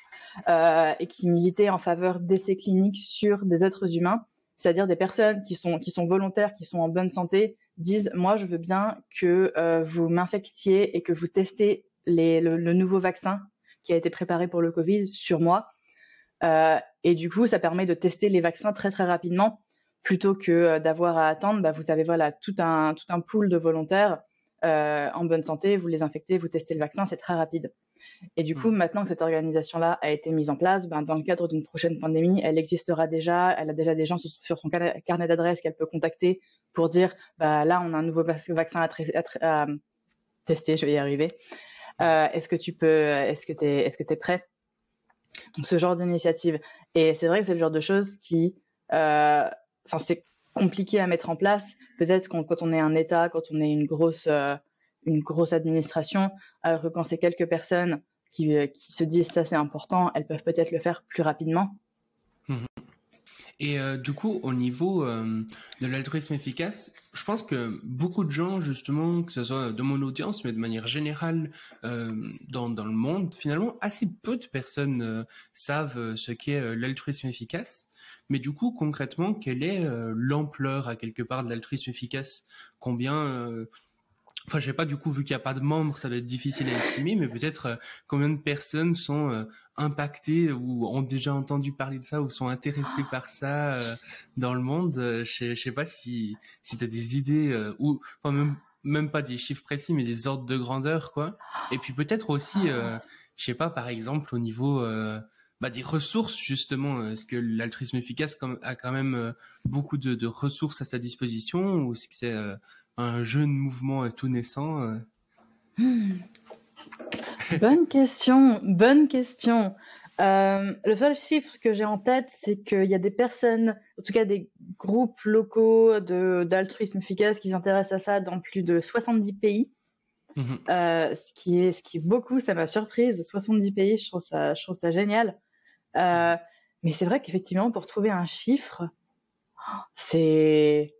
et qui militait en faveur d'essais cliniques sur des êtres humains c'est-à-dire des personnes qui sont, qui sont volontaires, qui sont en bonne santé, disent moi je veux bien que euh, vous m'infectiez et que vous testez le, nouveau vaccin qui a été préparé pour le Covid sur moi. Euh, et du coup, ça permet de tester les vaccins très très rapidement plutôt que euh, d'avoir à attendre. Bah, vous avez voilà tout un tout un pool de volontaires en bonne santé, vous les infectez, vous testez le vaccin, c'est très rapide. Et du coup, mm. maintenant que cette organisation-là a été mise en place, ben, dans le cadre d'une prochaine pandémie, elle existera déjà. Elle a déjà des gens sur, son carnet d'adresse qu'elle peut contacter pour dire, bah, là, on a un nouveau vaccin à, tester, je vais y arriver. Euh, est-ce que tu peux, est-ce que tu es, est-ce que es prêt? Donc, ce genre d'initiative. Et c'est vrai que c'est le genre de choses qui, euh, enfin, c'est compliqué à mettre en place. Peut-être quand, on est un État, quand on est une grosse, euh, une grosse administration, alors que quand c'est quelques personnes qui, euh, qui, se disent ça c'est important, elles peuvent peut-être le faire plus rapidement. Et euh, du coup, au niveau euh, de l'altruisme efficace, je pense que beaucoup de gens, justement, que ce soit de mon audience, mais de manière générale dans, dans, le monde, finalement, assez peu de personnes savent ce qu'est l'altruisme efficace. Mais du coup, concrètement, quelle est l'ampleur à quelque part de l'altruisme efficace? Combien Enfin, je sais pas, du coup, vu qu'il n'y a pas de membres, ça doit être difficile à estimer, mais peut-être euh, combien de personnes sont euh, impactées ou ont déjà entendu parler de ça ou sont intéressées par ça euh, dans le monde? je, ne sais pas si, si tu as des idées ou, enfin, même, même pas des chiffres précis, mais des ordres de grandeur, quoi. Et puis peut-être aussi, je sais pas, par exemple, au niveau bah, des ressources, justement, est-ce que l'altruisme efficace a quand même beaucoup de, de, ressources à sa disposition ou est-ce que c'est un jeune mouvement tout naissant euh. hmm. Bonne question, bonne question. Euh, le seul chiffre que j'ai en tête, c'est qu'il y a des personnes, en tout cas des groupes locaux d'altruisme efficace qui s'intéressent à ça dans plus de 70 pays. Mhm. Euh, ce, qui est, ce qui est beaucoup, ça m'a surprise. 70 pays, je trouve ça, je trouve ça génial. mais c'est vrai qu'effectivement, pour trouver un chiffre, c'est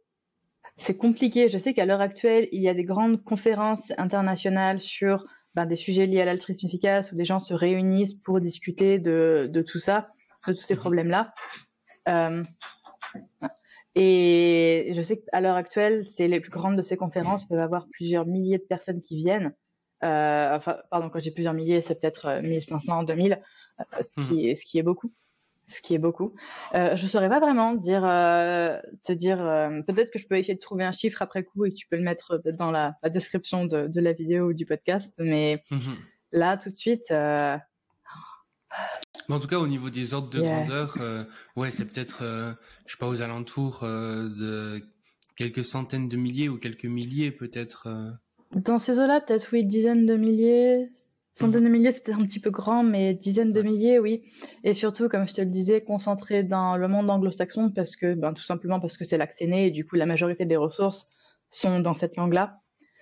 c'est compliqué. Je sais qu'à l'heure actuelle, il y a des grandes conférences internationales sur ben, des sujets liés à l'altruisme efficace où des gens se réunissent pour discuter de, de tout ça, de tous ces mhm. problèmes-là. Euh, et je sais qu'à l'heure actuelle, c'est les plus grandes de ces conférences peuvent avoir plusieurs milliers de personnes qui viennent. Euh, enfin, pardon, quand j'ai plusieurs milliers, c'est peut-être 1500, 2000, euh, ce, qui, mhm. ce qui est beaucoup ce qui est beaucoup. Euh, je saurais pas vraiment dire, euh, te dire. Euh, peut-être que je peux essayer de trouver un chiffre après coup et que tu peux le mettre dans la, description de, la vidéo ou du podcast. Mais mhm. là, tout de suite. en tout cas, au niveau des ordres de grandeur, ouais, c'est peut-être, je sais pas, aux alentours de quelques centaines de milliers ou quelques milliers, peut-être. Dans ces eaux-là, peut-être oui, dizaines de milliers, Centaines de milliers, c'était un petit peu grand, mais dizaines de milliers, oui. Et surtout, comme je te le disais, concentré dans le monde anglo-saxon, parce que, ben, tout simplement parce que c'est là que c'est né, et du coup, la majorité des ressources sont dans cette langue-là.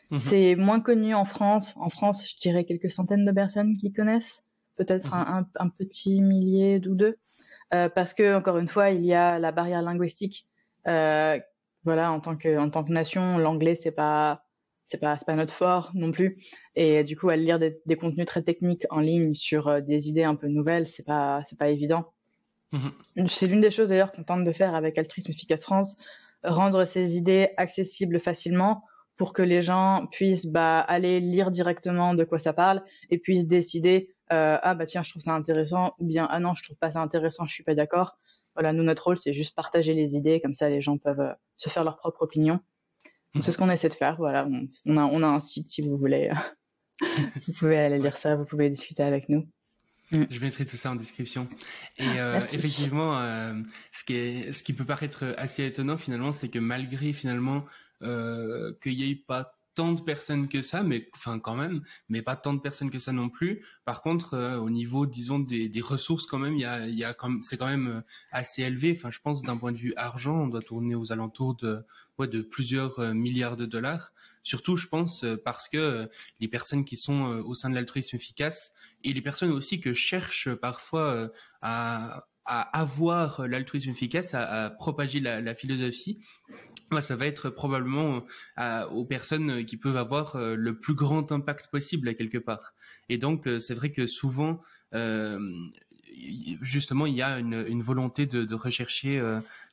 Mhm. C'est moins connu en France. En France, je dirais quelques centaines de personnes qui connaissent, peut-être mhm. un, petit millier ou deux, euh, parce que, encore une fois, il y a la barrière linguistique. Euh, voilà, en tant que, en tant que nation, l'anglais, c'est pas c'est pas pas notre fort non plus. Et du coup, à lire des, contenus très techniques en ligne sur euh, des idées un peu nouvelles, c'est pas c'est pas évident. Mhm. C'est l'une des choses d'ailleurs qu'on tente de faire avec Altruisme Efficace France, rendre ces idées accessibles facilement pour que les gens puissent bah, aller lire directement de quoi ça parle et puissent décider euh, ah bah tiens je trouve ça intéressant ou bien ah non je trouve pas ça intéressant je suis pas d'accord voilà nous notre rôle c'est juste partager les idées comme ça les gens peuvent euh, se faire leur propre opinion c'est ce qu'on essaie de faire voilà on, a on a un site si vous voulez vous pouvez aller lire ça vous pouvez discuter avec nous mm. je mettrai tout ça en description. Et euh, effectivement, ce, qui est, ce qui peut paraître assez étonnant finalement, c'est que malgré finalement euh, qu'il n'y ait pas tant de personnes que ça, mais enfin quand même, mais pas tant de personnes que ça non plus. Par contre, euh, au niveau, disons, des, des, ressources quand même, il y a, il y a comme c'est quand même euh, assez élevé. Enfin, je pense d'un point de vue argent, on doit tourner aux alentours de ouais, de plusieurs milliards de dollars. Surtout, je pense, parce que les personnes qui sont au sein de l'altruisme efficace et les personnes aussi que cherchent parfois à à avoir l'altruisme efficace, à, propager la, la philosophie, ça va être probablement euh, aux personnes qui peuvent avoir euh, le plus grand impact possible quelque part. Et donc, euh, c'est vrai que souvent, justement, il y a une, volonté de, rechercher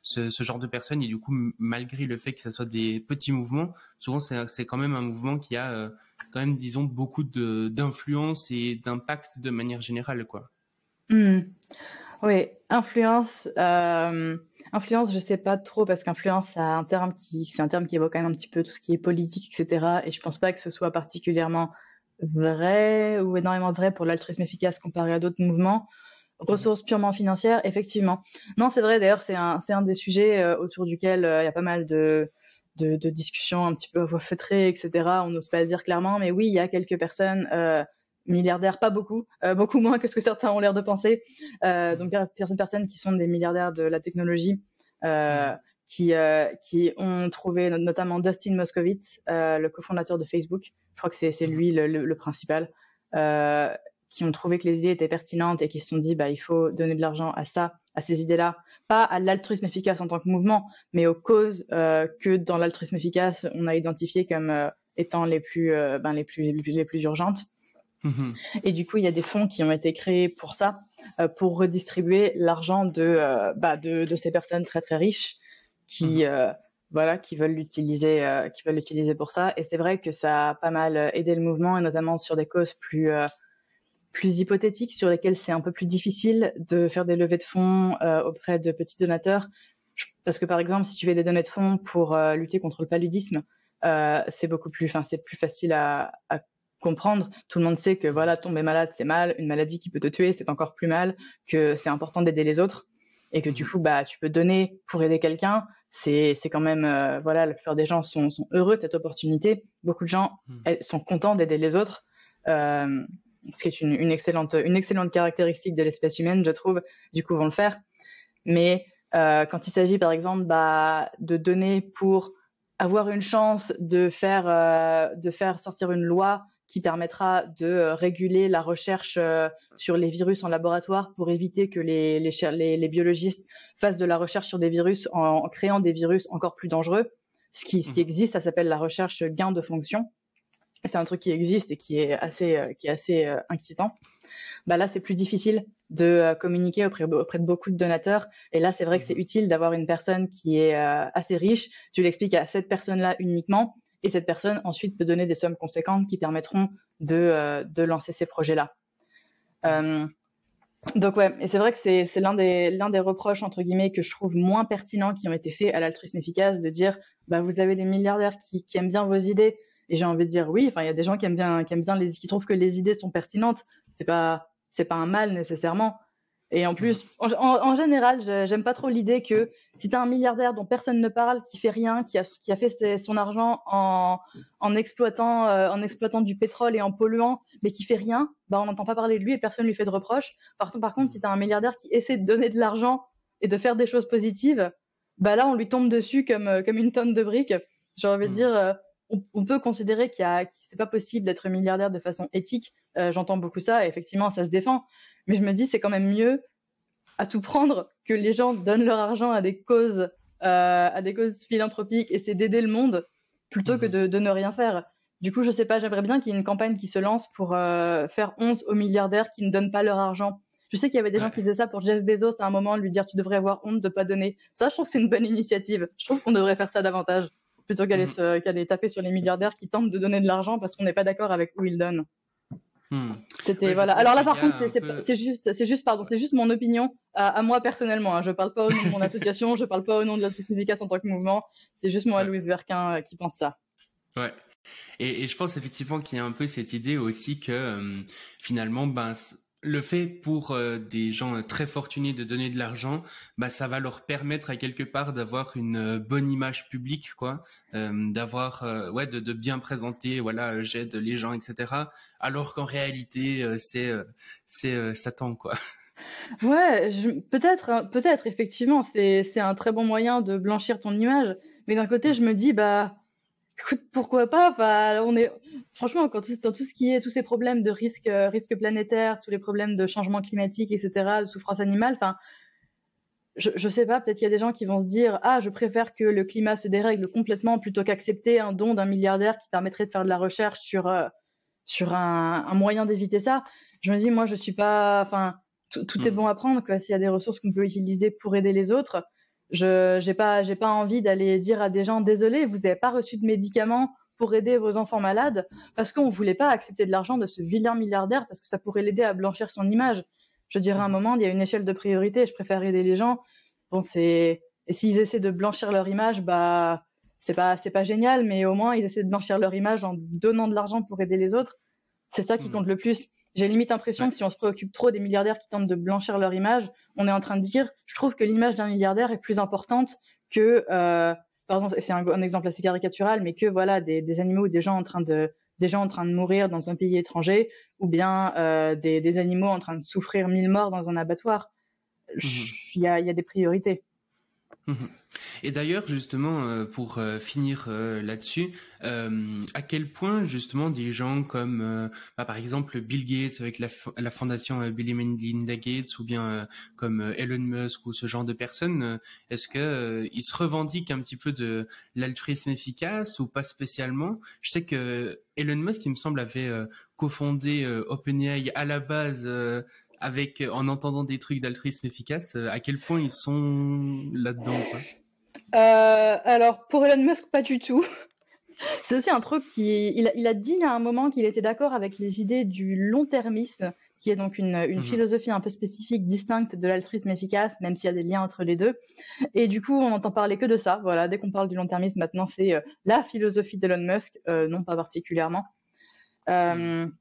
ce, genre de personnes. Et du coup, malgré le fait que ce soit des petits mouvements, souvent, c'est quand même un mouvement qui a quand même, disons, beaucoup d'influence et d'impact de manière générale, quoi. Mmh. Oui, influence. Influence, je sais pas trop parce qu'influence, c'est un terme qui, c'est un terme qui évoque quand même un petit peu tout ce qui est politique, etc. Et je pense pas que ce soit particulièrement vrai ou énormément vrai pour l'altruisme efficace comparé à d'autres mouvements. Ressources purement financières, effectivement. Non, c'est vrai. D'ailleurs, c'est un, c'est un des sujets euh, autour duquel euh, il y a pas mal de, de, de, discussions un petit peu feutrées, etc. On n'ose pas le dire clairement, mais oui, il y a quelques personnes. Euh, milliardaires, pas beaucoup, euh, beaucoup moins que ce que certains ont l'air de penser. Euh, donc, certaines personnes qui sont des milliardaires de la technologie, euh, qui, qui ont trouvé notamment Dustin Moskovitz, le cofondateur de Facebook. Je crois que c'est lui le, le, principal. qui ont trouvé que les idées étaient pertinentes et qui se sont dit bah il faut donner de l'argent à ça, à ces idées-là, pas à l'altruisme efficace en tant que mouvement, mais aux causes que dans l'altruisme efficace on a identifié comme étant les plus, ben, les plus les plus urgentes. Mhm. Et du coup, il y a des fonds qui ont été créés pour ça, euh, pour redistribuer l'argent de, euh, bah, de, de, ces personnes très très riches qui, mhm. euh, voilà, qui veulent l'utiliser, qui veulent l'utiliser pour ça. Et c'est vrai que ça a pas mal aidé le mouvement, et notamment sur des causes plus plus hypothétiques, sur lesquelles c'est un peu plus difficile de faire des levées de fonds auprès de petits donateurs. Parce que par exemple, si tu fais des données de fonds pour lutter contre le paludisme, c'est beaucoup plus, enfin, c'est plus facile à, à comprendre. Tout le monde sait que voilà, tomber malade, c'est mal. Une maladie qui peut te tuer, c'est encore plus mal. Que c'est important d'aider les autres et que du mmh. coup, bah, tu peux donner pour aider quelqu'un. C'est, c'est quand même, euh, voilà, la plupart des gens sont, sont, heureux de cette opportunité. Beaucoup de gens mmh. sont contents d'aider les autres, euh, ce qui est une, une, excellente, une excellente caractéristique de l'espèce humaine, je trouve. Du coup, vont le faire. Mais euh, quand il s'agit, par exemple, bah, de donner pour avoir une chance de faire, euh, de faire sortir une loi qui permettra de euh, réguler la recherche euh, sur les virus en laboratoire pour éviter que les, les, les, biologistes fassent de la recherche sur des virus en, créant des virus encore plus dangereux. Ce qui, ce qui mmh. existe, ça s'appelle la recherche gain de fonction. C'est un truc qui existe et qui est assez, euh, qui est assez inquiétant. Bah là, c'est plus difficile de communiquer auprès, auprès, de beaucoup de donateurs. Et là, c'est vrai que c'est mmh. utile d'avoir une personne qui est assez riche. Tu l'expliques à cette personne-là uniquement et cette personne ensuite peut donner des sommes conséquentes qui permettront de, euh, de lancer ces projets-là. Euh, donc ouais, et c'est vrai que c'est, c'est l'un des, l'un des reproches entre guillemets que je trouve moins pertinents qui ont été faits à l'altruisme efficace de dire bah vous avez des milliardaires qui, qui aiment bien vos idées. Et j'ai envie de dire oui, enfin il y a des gens qui aiment bien qui aiment bien les qui trouvent que les idées sont pertinentes, c'est pas c'est pas un mal nécessairement, et en plus, en, général, j'aime pas trop l'idée que si tu as un milliardaire dont personne ne parle, qui fait rien, qui a, qui a fait son argent en, en exploitant, euh, en exploitant du pétrole et en polluant, mais qui fait rien, bah on n'entend pas parler de lui et personne lui fait de reproches. Par, par contre, si tu as un milliardaire qui essaie de donner de l'argent et de faire des choses positives, bah là, on lui tombe dessus comme, euh, comme une tonne de briques. J'ai envie de mmh. dire, euh, on, peut considérer qu'il n'est c'est pas possible d'être milliardaire de façon éthique. J'entends beaucoup ça, et effectivement, ça se défend. Mais je me dis, c'est quand même mieux à tout prendre que les gens donnent leur argent à des causes, euh, à des causes philanthropiques et c'est d'aider le monde plutôt que mhm. de, ne rien faire. Du coup, je sais pas, j'aimerais bien qu'il y ait une campagne qui se lance pour faire honte aux milliardaires qui ne donnent pas leur argent. Je sais qu'il y avait des gens qui faisaient ça pour Jeff Bezos à un moment, lui dire tu devrais avoir honte de pas donner. Ça, je trouve que c'est une bonne initiative. Je trouve qu'on devrait faire ça davantage plutôt qu'aller mm. taper sur les milliardaires qui tentent de donner de l'argent parce qu'on n'est pas d'accord avec où ils donnent. Hmm. C'était voilà. Alors là, par contre, c'est juste, c'est juste, pardon, c'est juste mon opinion à, moi personnellement. Hein. Je parle pas au nom de mon association, je parle pas au nom de l'altruisme efficace en tant que mouvement. C'est juste moi, Louise Verquin, euh, qui pense ça. Ouais. Et, et je pense effectivement qu'il y a un peu cette idée aussi que euh, finalement, ben le fait pour euh, des gens euh, très fortunés de donner de l'argent, bah ça va leur permettre à quelque part d'avoir une euh, bonne image publique, quoi, d'avoir ouais de, de, bien présenter, voilà, j'aide les gens, etc. Alors qu'en réalité c'est c'est Satan, quoi. Ouais, peut-être hein, peut-être effectivement c'est c'est un très bon moyen de blanchir ton image, mais d'un côté je me dis bah écoute, pourquoi pas? Enfin, on est franchement quand tout, dans tout ce qui est tous ces problèmes de risque euh, risque planétaire, tous les problèmes de changement climatique, etc., de souffrance animale, enfin je, je sais pas, peut-être qu'il y a des gens qui vont se dire ah je préfère que le climat se dérègle complètement plutôt qu'accepter un don d'un milliardaire qui permettrait de faire de la recherche sur euh, sur un, un moyen d'éviter ça. Je me dis moi je suis pas, enfin tout, est hmm. bon à prendre quoi. S'il y a des ressources qu'on peut utiliser pour aider les autres, je j'ai pas j'ai pas envie d'aller dire à des gens désolé, vous n'avez pas reçu de médicaments pour aider vos enfants malades parce qu'on voulait pas accepter de l'argent de ce vilain milliardaire parce que ça pourrait l'aider à blanchir son image. Je dirais à un moment, il y a une échelle de priorité, je préfère aider les gens. Bon, c'est et s'ils essaient de blanchir leur image, bah c'est pas c'est pas génial, mais au moins ils essaient de blanchir leur image en donnant de l'argent pour aider les autres. C'est ça qui mmh. compte le plus. J'ai limite l'impression que si on se préoccupe trop des milliardaires qui tentent de blanchir leur image, on est en train de dire, je trouve que l'image d'un milliardaire est plus importante que, euh, pardon, c'est un, exemple assez caricatural, mais que voilà des, animaux ou des gens en train de des gens en train de mourir dans un pays étranger, ou bien euh, des, animaux en train de souffrir mille morts dans un abattoir. Mmh il y a des priorités. Mhm. Et d'ailleurs, justement, euh, pour euh, finir euh, là-dessus, à quel point justement des gens comme, bah, par exemple, Bill Gates avec la, fondation Bill et Melinda Gates, ou bien comme Elon Musk ou ce genre de personnes, est-ce que ils se revendiquent un petit peu de l'altruisme efficace ou pas spécialement? Je sais que Elon Musk, il me semble, avait cofondé OpenAI à la base avec en entendant des trucs d'altruisme efficace, euh, à quel point ils sont là-dedans euh, Alors pour Elon Musk, pas du tout. C'est aussi un truc qui, il a, dit à un moment qu'il était d'accord avec les idées du long-termisme, qui est donc une, une mhm. philosophie un peu spécifique, distincte de l'altruisme efficace, même s'il y a des liens entre les deux. Et du coup, on n'entend parler que de ça. Voilà, dès qu'on parle du long-termisme, maintenant c'est euh, la philosophie d'Elon Musk, non pas particulièrement. Mhm.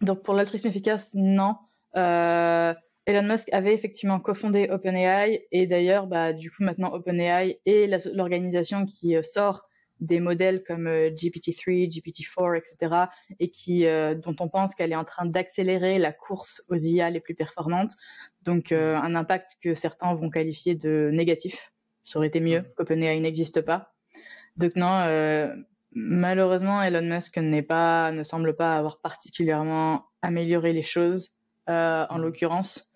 Donc pour l'altruisme efficace, non. Euh, Elon Musk avait effectivement cofondé OpenAI et d'ailleurs, bah, du coup, maintenant OpenAI est l'organisation qui euh, sort des modèles comme euh, GPT-3, GPT-4, etc. et qui, dont on pense qu'elle est en train d'accélérer la course aux IA les plus performantes. Donc, un impact que certains vont qualifier de négatif. Ça aurait été mieux qu'OpenAI n'existe pas. Donc non, malheureusement, Elon Musk n'est pas, ne semble pas avoir particulièrement amélioré les choses euh, en mm. l'occurrence.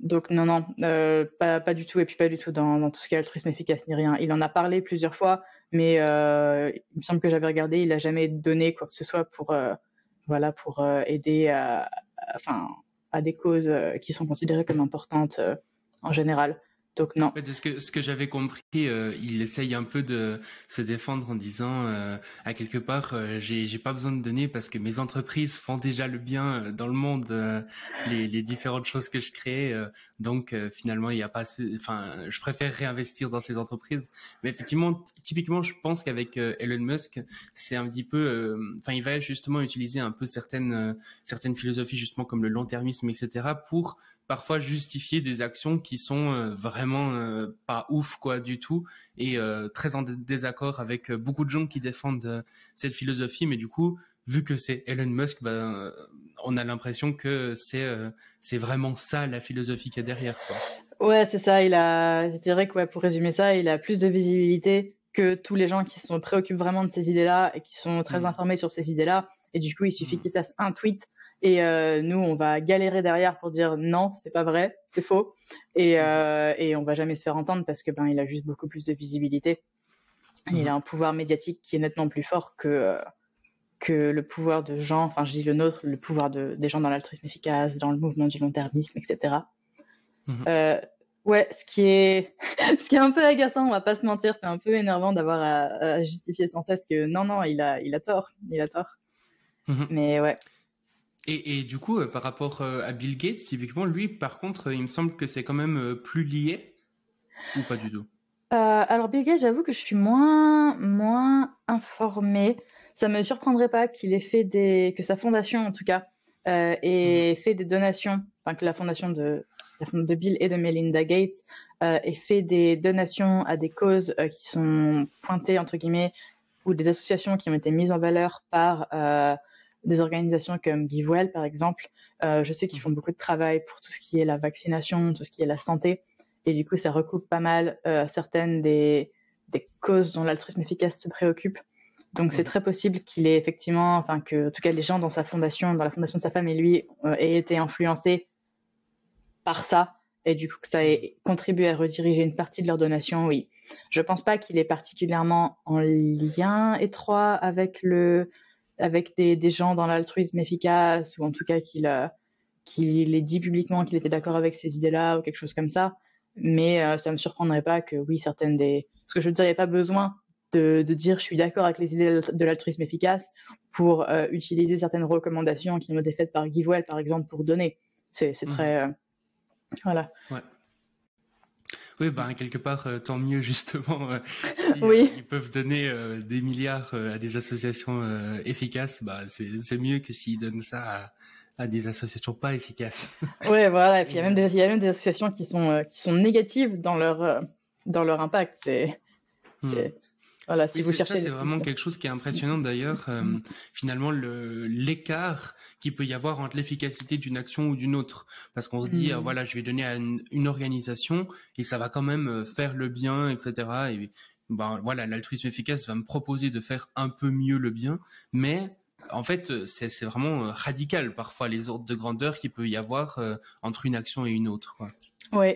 Donc non, non, euh, pas, pas, du tout, et puis pas du tout dans, dans, tout ce qui est altruisme efficace ni rien. Il en a parlé plusieurs fois, mais euh, il me semble que j'avais regardé, il n'a jamais donné quoi que ce soit pour, euh, voilà, pour euh, aider à, enfin, à des causes qui sont considérées comme importantes en général. Donc non. De ce que ce que j'avais compris, euh, il essaye un peu de se défendre en disant euh, à quelque part euh, j'ai pas besoin de donner parce que mes entreprises font déjà le bien dans le monde les, les différentes choses que je crée donc finalement il y a pas enfin je préfère réinvestir dans ces entreprises mais effectivement typiquement je pense qu'avec Elon Musk c'est un petit peu enfin il va justement utiliser un peu certaines certaines philosophies justement comme le long-termisme etc pour parfois justifier des actions qui sont euh, vraiment euh, pas ouf quoi du tout et euh, très en désaccord avec beaucoup de gens qui défendent cette philosophie mais du coup vu que c'est Elon Musk ben on a l'impression que c'est c'est vraiment ça la philosophie qu'il y a derrière quoi. Ouais, c'est ça, il a je dirais que ouais, pour résumer ça, il a plus de visibilité que tous les gens qui se préoccupent vraiment de ces idées-là et qui sont très mmh. informés sur ces idées-là et du coup, il suffit mmh. qu'il fasse un tweet et euh, nous, on va galérer derrière pour dire non, c'est pas vrai, c'est faux. Et, euh, et on va jamais se faire entendre parce que ben il a juste beaucoup plus de visibilité. Il a un pouvoir médiatique qui est nettement plus fort que que le pouvoir de gens, enfin je dis le nôtre, le pouvoir de, des gens dans l'altruisme efficace, dans le mouvement du long-termisme, etc. Mhm. Euh, ouais, ce qui est ce qui est un peu agaçant, on va pas se mentir, c'est un peu énervant d'avoir à, justifier sans cesse que non non, il a il a tort, il a tort. Mhm. Mais ouais. Et, et, du coup, euh, par rapport euh, à Bill Gates, typiquement, lui, par contre, il me semble que c'est quand même plus lié ou pas du tout? alors Bill Gates, j'avoue que je suis moins moins informée ça me surprendrait pas qu'il ait fait des, que sa fondation en tout cas, euh, ait mhm. fait des donations, enfin que la fondation de, de Bill et de Melinda Gates euh, ait fait des donations à des causes euh, qui sont pointées entre guillemets ou des associations qui ont été mises en valeur par euh, des organisations comme GiveWell par exemple. Euh, je sais qu'ils font beaucoup de travail pour tout ce qui est la vaccination, tout ce qui est la santé, et du coup ça recoupe pas mal certaines des, des causes dont l'altruisme efficace se préoccupe. Donc c'est très possible qu'il ait effectivement, enfin que en tout cas les gens dans sa fondation, dans la fondation de sa femme et lui euh, aient été influencés par ça et du coup que ça ait contribué à rediriger une partie de leur donation, oui. Je pense pas qu'il est particulièrement en lien étroit avec le avec des, des gens dans l'altruisme efficace ou en tout cas qu'il euh, qu'il ait dit publiquement qu'il était d'accord avec ces idées-là ou quelque chose comme ça. Mais euh, ça me surprendrait pas que oui certaines des parce que je ne dirais pas besoin de, dire je suis d'accord avec les idées de l'altruisme efficace pour euh, utiliser certaines recommandations qui ont été faites par GiveWell, par exemple, pour donner. C'est mhm. très. Euh, voilà. Oui, bah, quelque part, euh, tant mieux justement. si, oui. ils peuvent donner des milliards à des associations efficaces, bah, c'est mieux que s'ils donnent ça à, des associations pas efficaces. oui, voilà. Et puis il y, a même des, y a même des associations qui sont, qui sont négatives dans leur, dans leur impact. C'est. Hmm. Voilà, si vous cherchez. c'est vraiment quelque chose qui est impressionnant d'ailleurs. Euh, finalement, le l'écart qu'il peut y avoir entre l'efficacité d'une action ou d'une autre, parce qu'on se dit, ah, mm. voilà, je vais donner à une, organisation et ça va quand même euh, faire le bien, etc. Et ben voilà, l'altruisme efficace va me proposer de faire un peu mieux le bien, mais en fait, c'est vraiment euh, radical parfois les ordres de grandeur qu'il peut y avoir entre une action et une autre. Quoi. Oui,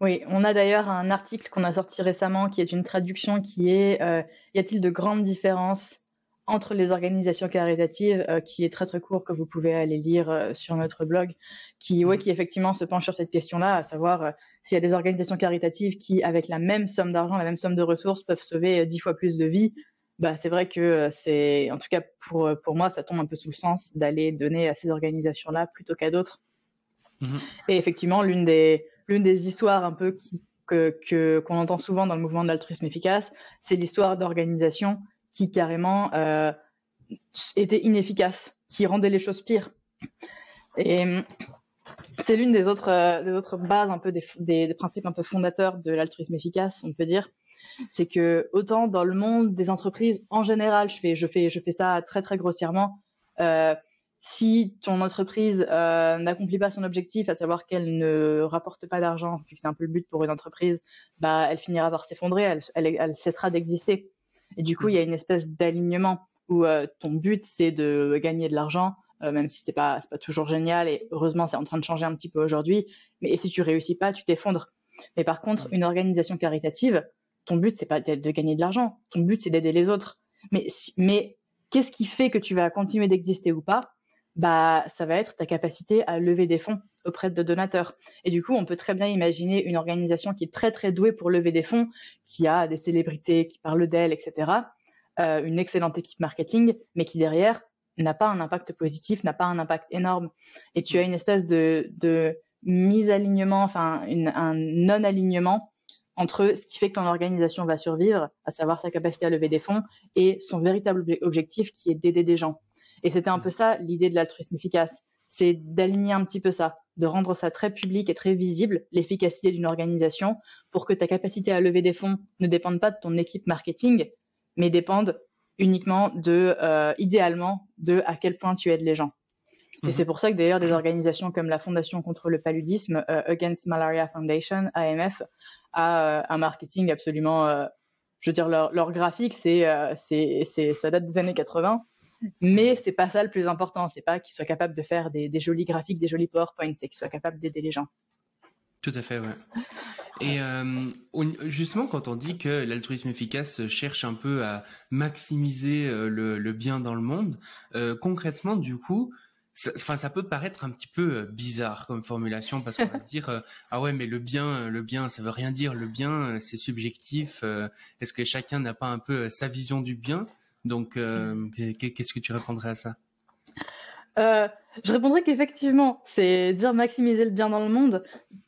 oui, on a d'ailleurs un article qu'on a sorti récemment qui est une traduction qui est euh, Y a-t-il de grandes différences entre les organisations caritatives, euh, qui est très très court, que vous pouvez aller lire euh, sur notre blog, qui, ouais, mhm. qui effectivement se penche sur cette question-là, à savoir s'il y a des organisations caritatives qui, avec la même somme d'argent, la même somme de ressources, peuvent sauver dix fois plus de vies. Bah, c'est vrai que c'est, en tout cas pour, pour moi, ça tombe un peu sous le sens d'aller donner à ces organisations-là plutôt qu'à d'autres. Mhm. Et effectivement, l'une des, l'une des histoires un peu qui, que qu'on entend souvent dans le mouvement de l'altruisme efficace, c'est l'histoire d'organisations qui carrément euh, étaient inefficaces, qui rendaient les choses pires. Et c'est l'une des autres, euh, des autres bases, un peu des, des, principes un peu fondateurs de l'altruisme efficace, on peut dire. C'est que autant dans le monde des entreprises en général, je fais, je fais, je fais ça très très grossièrement. Euh, si ton entreprise euh, n'accomplit pas son objectif, à savoir qu'elle ne rapporte pas d'argent, puisque c'est un peu le but pour une entreprise, bah, elle finira par s'effondrer, elle, elle, cessera d'exister. Et du coup, il y a une espèce d'alignement où euh, ton but, c'est de gagner de l'argent, euh, même si c'est pas, pas toujours génial, et heureusement, c'est en train de changer un petit peu aujourd'hui. Mais et si tu réussis pas, tu t'effondres. Mais par contre, une organisation caritative, ton but, c'est pas de gagner de l'argent, ton but, c'est d'aider les autres. Mais, mais qu'est-ce qui fait que tu vas continuer d'exister ou pas? Bah, ça va être ta capacité à lever des fonds auprès de donateurs. Et du coup, on peut très bien imaginer une organisation qui est très très douée pour lever des fonds, qui a des célébrités qui parlent d'elle, etc., euh, une excellente équipe marketing, mais qui derrière n'a pas un impact positif, n'a pas un impact énorme. Et tu as une espèce de, de mise alignement, enfin un non-alignement entre ce qui fait que ton organisation va survivre, à savoir sa capacité à lever des fonds, et son véritable objectif qui est d'aider des gens. Et c'était un peu ça l'idée de l'altruisme efficace, c'est d'aligner un petit peu ça, de rendre ça très public et très visible, l'efficacité d'une organisation, pour que ta capacité à lever des fonds ne dépende pas de ton équipe marketing, mais dépende uniquement de, euh, idéalement, de à quel point tu aides les gens. Et mhm. c'est pour ça que d'ailleurs des organisations comme la Fondation contre le paludisme, euh, Against Malaria Foundation, AMF, a euh, un marketing absolument, je veux dire, leur, leur graphique, c'est, c'est, ça date des années 80 mais c'est pas ça le plus important. C'est pas qu'ils soient capables de faire des, jolis graphiques, des jolis PowerPoint, c'est qu'ils soient capables d'aider les gens. Tout à fait, ouais. Et euh, justement, quand on dit que l'altruisme efficace cherche un peu à maximiser euh, le, bien dans le monde, euh, concrètement, du coup, ça peut paraître un petit peu bizarre comme formulation parce qu'on va se dire ah ouais, mais le bien, le bien, ça veut rien dire. Le bien, c'est subjectif. Est-ce que chacun n'a pas un peu sa vision du bien? Donc, qu'est-ce que tu répondrais à ça? Euh, je répondrais qu'effectivement, c'est dire maximiser le bien dans le monde.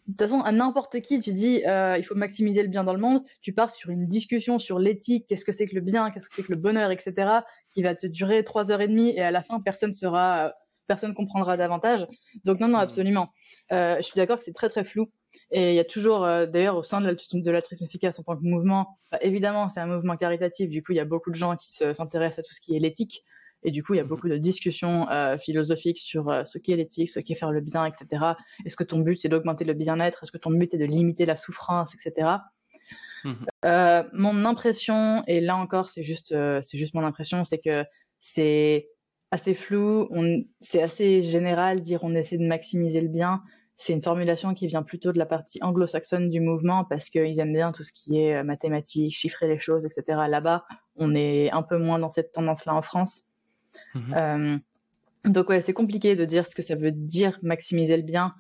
De toute façon, à n'importe qui, tu dis euh, il faut maximiser le bien dans le monde, tu pars sur une discussion sur l'éthique, qu'est-ce que c'est que le bien, qu'est-ce que c'est que le bonheur, etc., qui va te durer trois heures et demie et à la fin, personne sera, personne comprendra davantage. Donc non, non, mmh. absolument. Euh, je suis d'accord que c'est très très flou. Et il y a toujours, euh, d'ailleurs, au sein de l'altruisme efficace en tant que mouvement, bah, évidemment, c'est un mouvement caritatif. Du coup, il y a beaucoup de gens qui s'intéressent à tout ce qui est l'éthique. Et du coup, il y a beaucoup de discussions euh, philosophiques sur euh, ce qu'est l'éthique, ce qu'est faire le bien, etc. Est-ce que ton but, c'est d'augmenter le bien-être? Est-ce que ton but est de limiter la souffrance, etc. Mhm. Euh, mon impression, et là encore, c'est juste, c'est juste mon impression, c'est que c'est assez flou, c'est assez général, dire on essaie de maximiser le bien. C'est une formulation qui vient plutôt de la partie anglo-saxonne du mouvement parce qu'ils aiment bien tout ce qui est mathématiques, chiffrer les choses, etc. Là-bas, on est un peu moins dans cette tendance-là en France. Mhm. Euh, donc ouais, c'est compliqué de dire ce que ça veut dire maximiser le bien.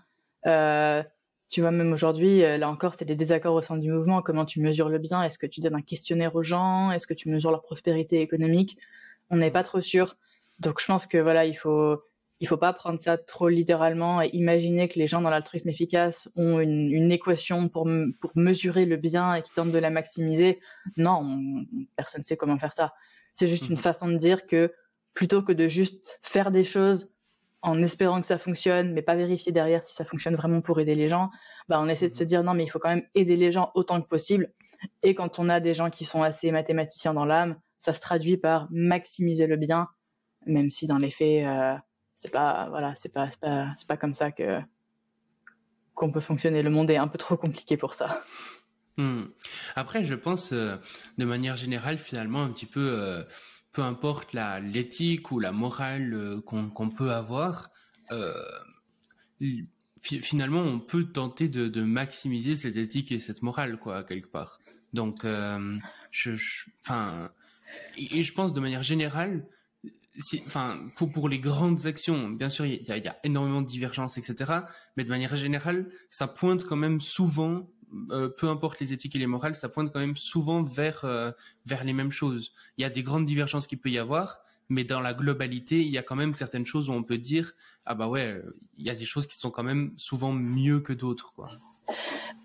Euh, tu vois, même aujourd'hui, euh, là encore, c'est des désaccords au sein du mouvement. Comment tu mesures le bien? Est-ce que tu donnes un questionnaire aux gens? Est-ce que tu mesures leur prospérité économique? On n'est pas trop sûr. Donc je pense que voilà, il faut il faut pas prendre ça trop littéralement et imaginer que les gens dans l'altruisme efficace ont une, équation pour, pour mesurer le bien et qui tentent de la maximiser. Non, personne ne sait comment faire ça. C'est juste une mhm. façon de dire que plutôt que de juste faire des choses en espérant que ça fonctionne, mais pas vérifier derrière si ça fonctionne vraiment pour aider les gens, bah on essaie de se mhm. dire non, mais il faut quand même aider les gens autant que possible. Et quand on a des gens qui sont assez mathématiciens dans l'âme, ça se traduit par maximiser le bien, même si dans les faits, euh, c'est pas voilà, c'est pas c'est pas, pas comme ça que qu'on peut fonctionner. Le monde est un peu trop compliqué pour ça. Hmm. Après, je pense euh, de manière générale, finalement, un petit peu. Euh, peu importe la l'éthique ou la morale euh, qu'on peut avoir, euh, finalement, on peut tenter de, maximiser cette éthique et cette morale, quoi, quelque part. Donc, je, enfin, et, je pense de manière générale, enfin, pour, pour les grandes actions, bien sûr, il y a, y a, énormément de divergences, etc. Mais de manière générale, ça pointe quand même souvent euh, peu importe les éthiques et les morales, ça pointe quand même souvent vers euh, vers les mêmes choses. Il y a des grandes divergences qu'il peut y avoir, mais dans la globalité, il y a quand même certaines choses où on peut dire ah bah ouais, il y a des choses qui sont quand même souvent mieux que d'autres quoi.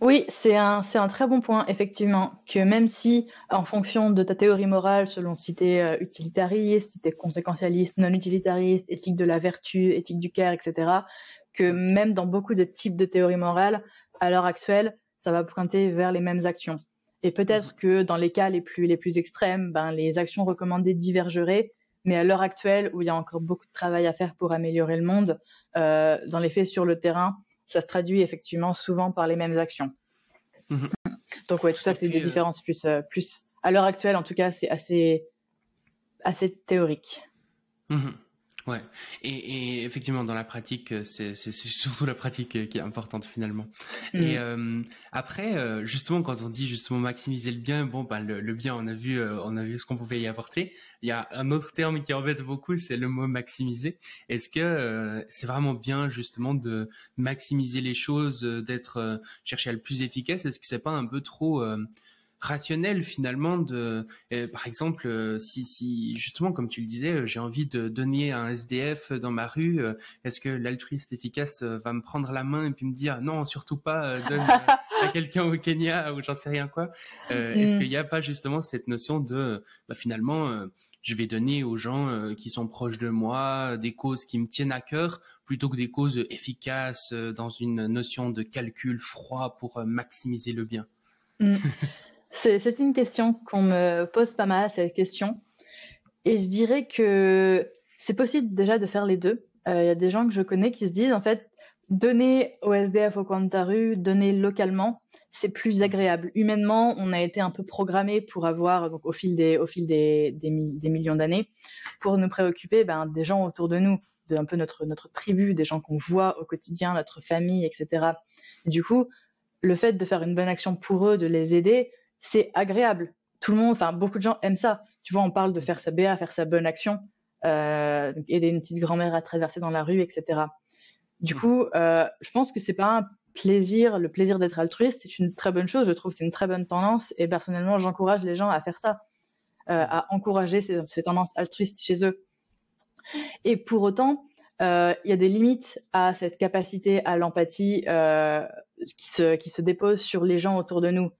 Oui, c'est un, c'est un très bon point, effectivement, que même si, en fonction de ta théorie morale, selon si tu es euh, utilitariste, si tu es conséquentialiste, non utilitariste, éthique de la vertu, éthique du care, etc., que même dans beaucoup de types de théories morales, à l'heure actuelle, ça va pointer vers les mêmes actions. Et peut-être mhm. que dans les cas les plus, les plus extrêmes, ben, les actions recommandées divergeraient, mais à l'heure actuelle, où il y a encore beaucoup de travail à faire pour améliorer le monde, euh, dans les faits sur le terrain, ça se traduit effectivement souvent par les mêmes actions. Mhm. Donc ouais, tout ça, c'est des euh, différences plus, euh, plus. À l'heure actuelle, en tout cas, c'est assez, assez théorique. Mhm. Ouais, et, effectivement dans la pratique, euh, c'est surtout la pratique euh, qui est importante finalement. Et mm. euh, après, justement, quand on dit justement maximiser le bien, bon, bah, le, bien, on a vu, on a vu ce qu'on pouvait y apporter. Il y a un autre terme qui embête beaucoup, c'est le mot maximiser. Est-ce que c'est vraiment bien justement de maximiser les choses, d'être chercher à le plus efficace? Est-ce que c'est pas un peu trop rationnel finalement de euh, par exemple euh, si, si justement comme tu le disais euh, j'ai envie de donner un SDF dans ma rue est-ce que l'altruiste efficace va me prendre la main et puis me dire non surtout pas donne à quelqu'un au Kenya ou j'en sais rien quoi est-ce mm. qu'il n'y a pas justement cette notion de bah, finalement je vais donner aux gens qui sont proches de moi des causes qui me tiennent à cœur plutôt que des causes efficaces dans une notion de calcul froid pour maximiser le bien? Mm. C'est une question qu'on me pose pas mal, cette question. Et je dirais que c'est possible déjà de faire les deux. Euh, il y a des gens que je connais qui se disent, en fait, donner au SDF au coin donner localement, c'est plus agréable. Humainement, on a été un peu programmé pour avoir, donc au fil des, au fil des, des, millions d'années, pour nous préoccuper ben, des gens autour de nous, de un peu notre, notre tribu, des gens qu'on voit au quotidien, notre famille, etc. du coup, le fait de faire une bonne action pour eux, de les aider, c'est agréable. Tout le monde, enfin beaucoup de gens aiment ça. Tu vois, on parle de faire sa BA, faire sa bonne action, euh, aider une petite grand-mère à traverser dans la rue, etc. Du coup, euh, je pense que c'est pas un plaisir, le plaisir d'être altruiste, c'est une très bonne chose. Je trouve c'est une très bonne tendance et personnellement, j'encourage les gens à faire ça, euh, à encourager ces, ces, tendances altruistes chez eux. Et pour autant, euh, il y a des limites à cette capacité à l'empathie euh, qui, se, qui se dépose sur les gens autour de nous.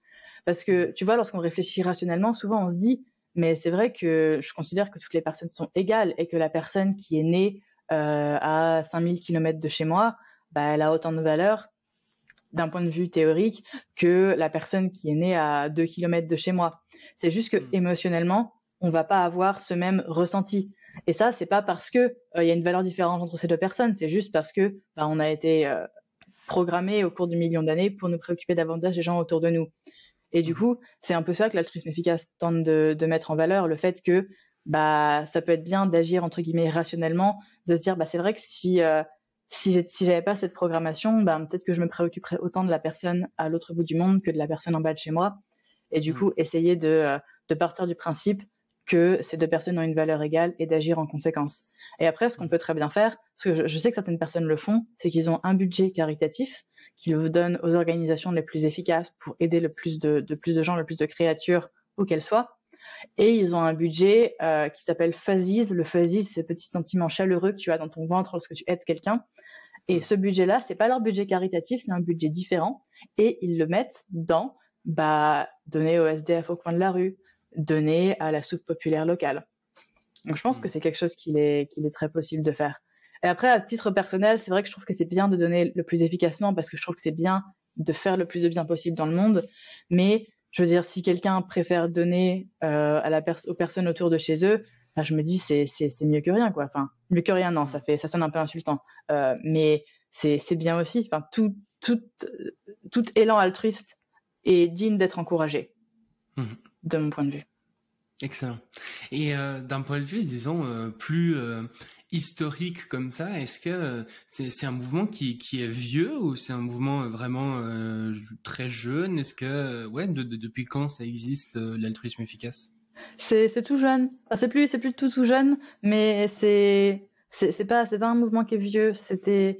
Parce que tu vois, lorsqu'on réfléchit rationnellement, souvent on se dit, mais c'est vrai que je considère que toutes les personnes sont égales et que la personne qui est née euh, à 5000 km de chez moi, bah, elle a autant de valeur d'un point de vue théorique que la personne qui est née à 2 km de chez moi. C'est juste que hmm. émotionnellement, on va pas avoir ce même ressenti. Et ça, c'est pas parce que euh, il y a une valeur différente entre ces deux personnes, c'est juste parce que bah, on a été euh, programmé au cours de millions d'années pour nous préoccuper davantage des gens autour de nous. Et du coup, c'est un peu ça que l'altruisme efficace tente de, de, mettre en valeur, le fait que bah ça peut être bien d'agir entre guillemets rationnellement, de se dire bah c'est vrai que si euh, si si j'avais pas cette programmation, bah, peut-être que je me préoccuperais autant de la personne à l'autre bout du monde que de la personne en bas de chez moi. Et du mmh. coup, essayer de, de partir du principe que ces deux personnes ont une valeur égale et d'agir en conséquence. Et après, ce qu'on peut très bien faire, parce que je sais que certaines personnes le font, c'est qu'ils ont un budget caritatif qu'ils vous donnent aux organisations les plus efficaces pour aider le plus de, plus de gens, le plus de créatures, où qu'elles soient. Et ils ont un budget euh, qui s'appelle fuzzies. Le fuzzies, c'est ce petit sentiment chaleureux que tu as dans ton ventre lorsque tu aides quelqu'un. Et ce budget-là, c'est pas leur budget caritatif, c'est un budget différent. Et ils le mettent dans bah, donner au SDF au coin de la rue, donner à la soupe populaire locale. Donc je pense que mm. c'est quelque chose qu'il est, qu'il est très possible de faire. Et après, à titre personnel, c'est vrai que je trouve que c'est bien de donner le plus efficacement parce que je trouve que c'est bien de faire le plus de bien possible dans le monde. Mais je veux dire, si quelqu'un préfère donner euh, à la aux personnes autour de chez eux, je me dis c'est, mieux que rien quoi. Enfin, mieux que rien, non, ça fait ça sonne un peu insultant. Euh, mais c'est, bien aussi. Enfin, tout, tout, tout élan altruiste est digne d'être encouragé. Mm de mon point de vue. Excellent. Et euh, d'un point de vue, disons, euh, plus euh, historique comme ça, est-ce que c'est un mouvement qui, qui, est vieux ou c'est un mouvement vraiment très jeune? Est-ce que, ouais, depuis quand ça existe l'altruisme efficace? C'est tout jeune. C'est plus, plus tout tout jeune, mais c'est pas, pas un mouvement qui est vieux. C'était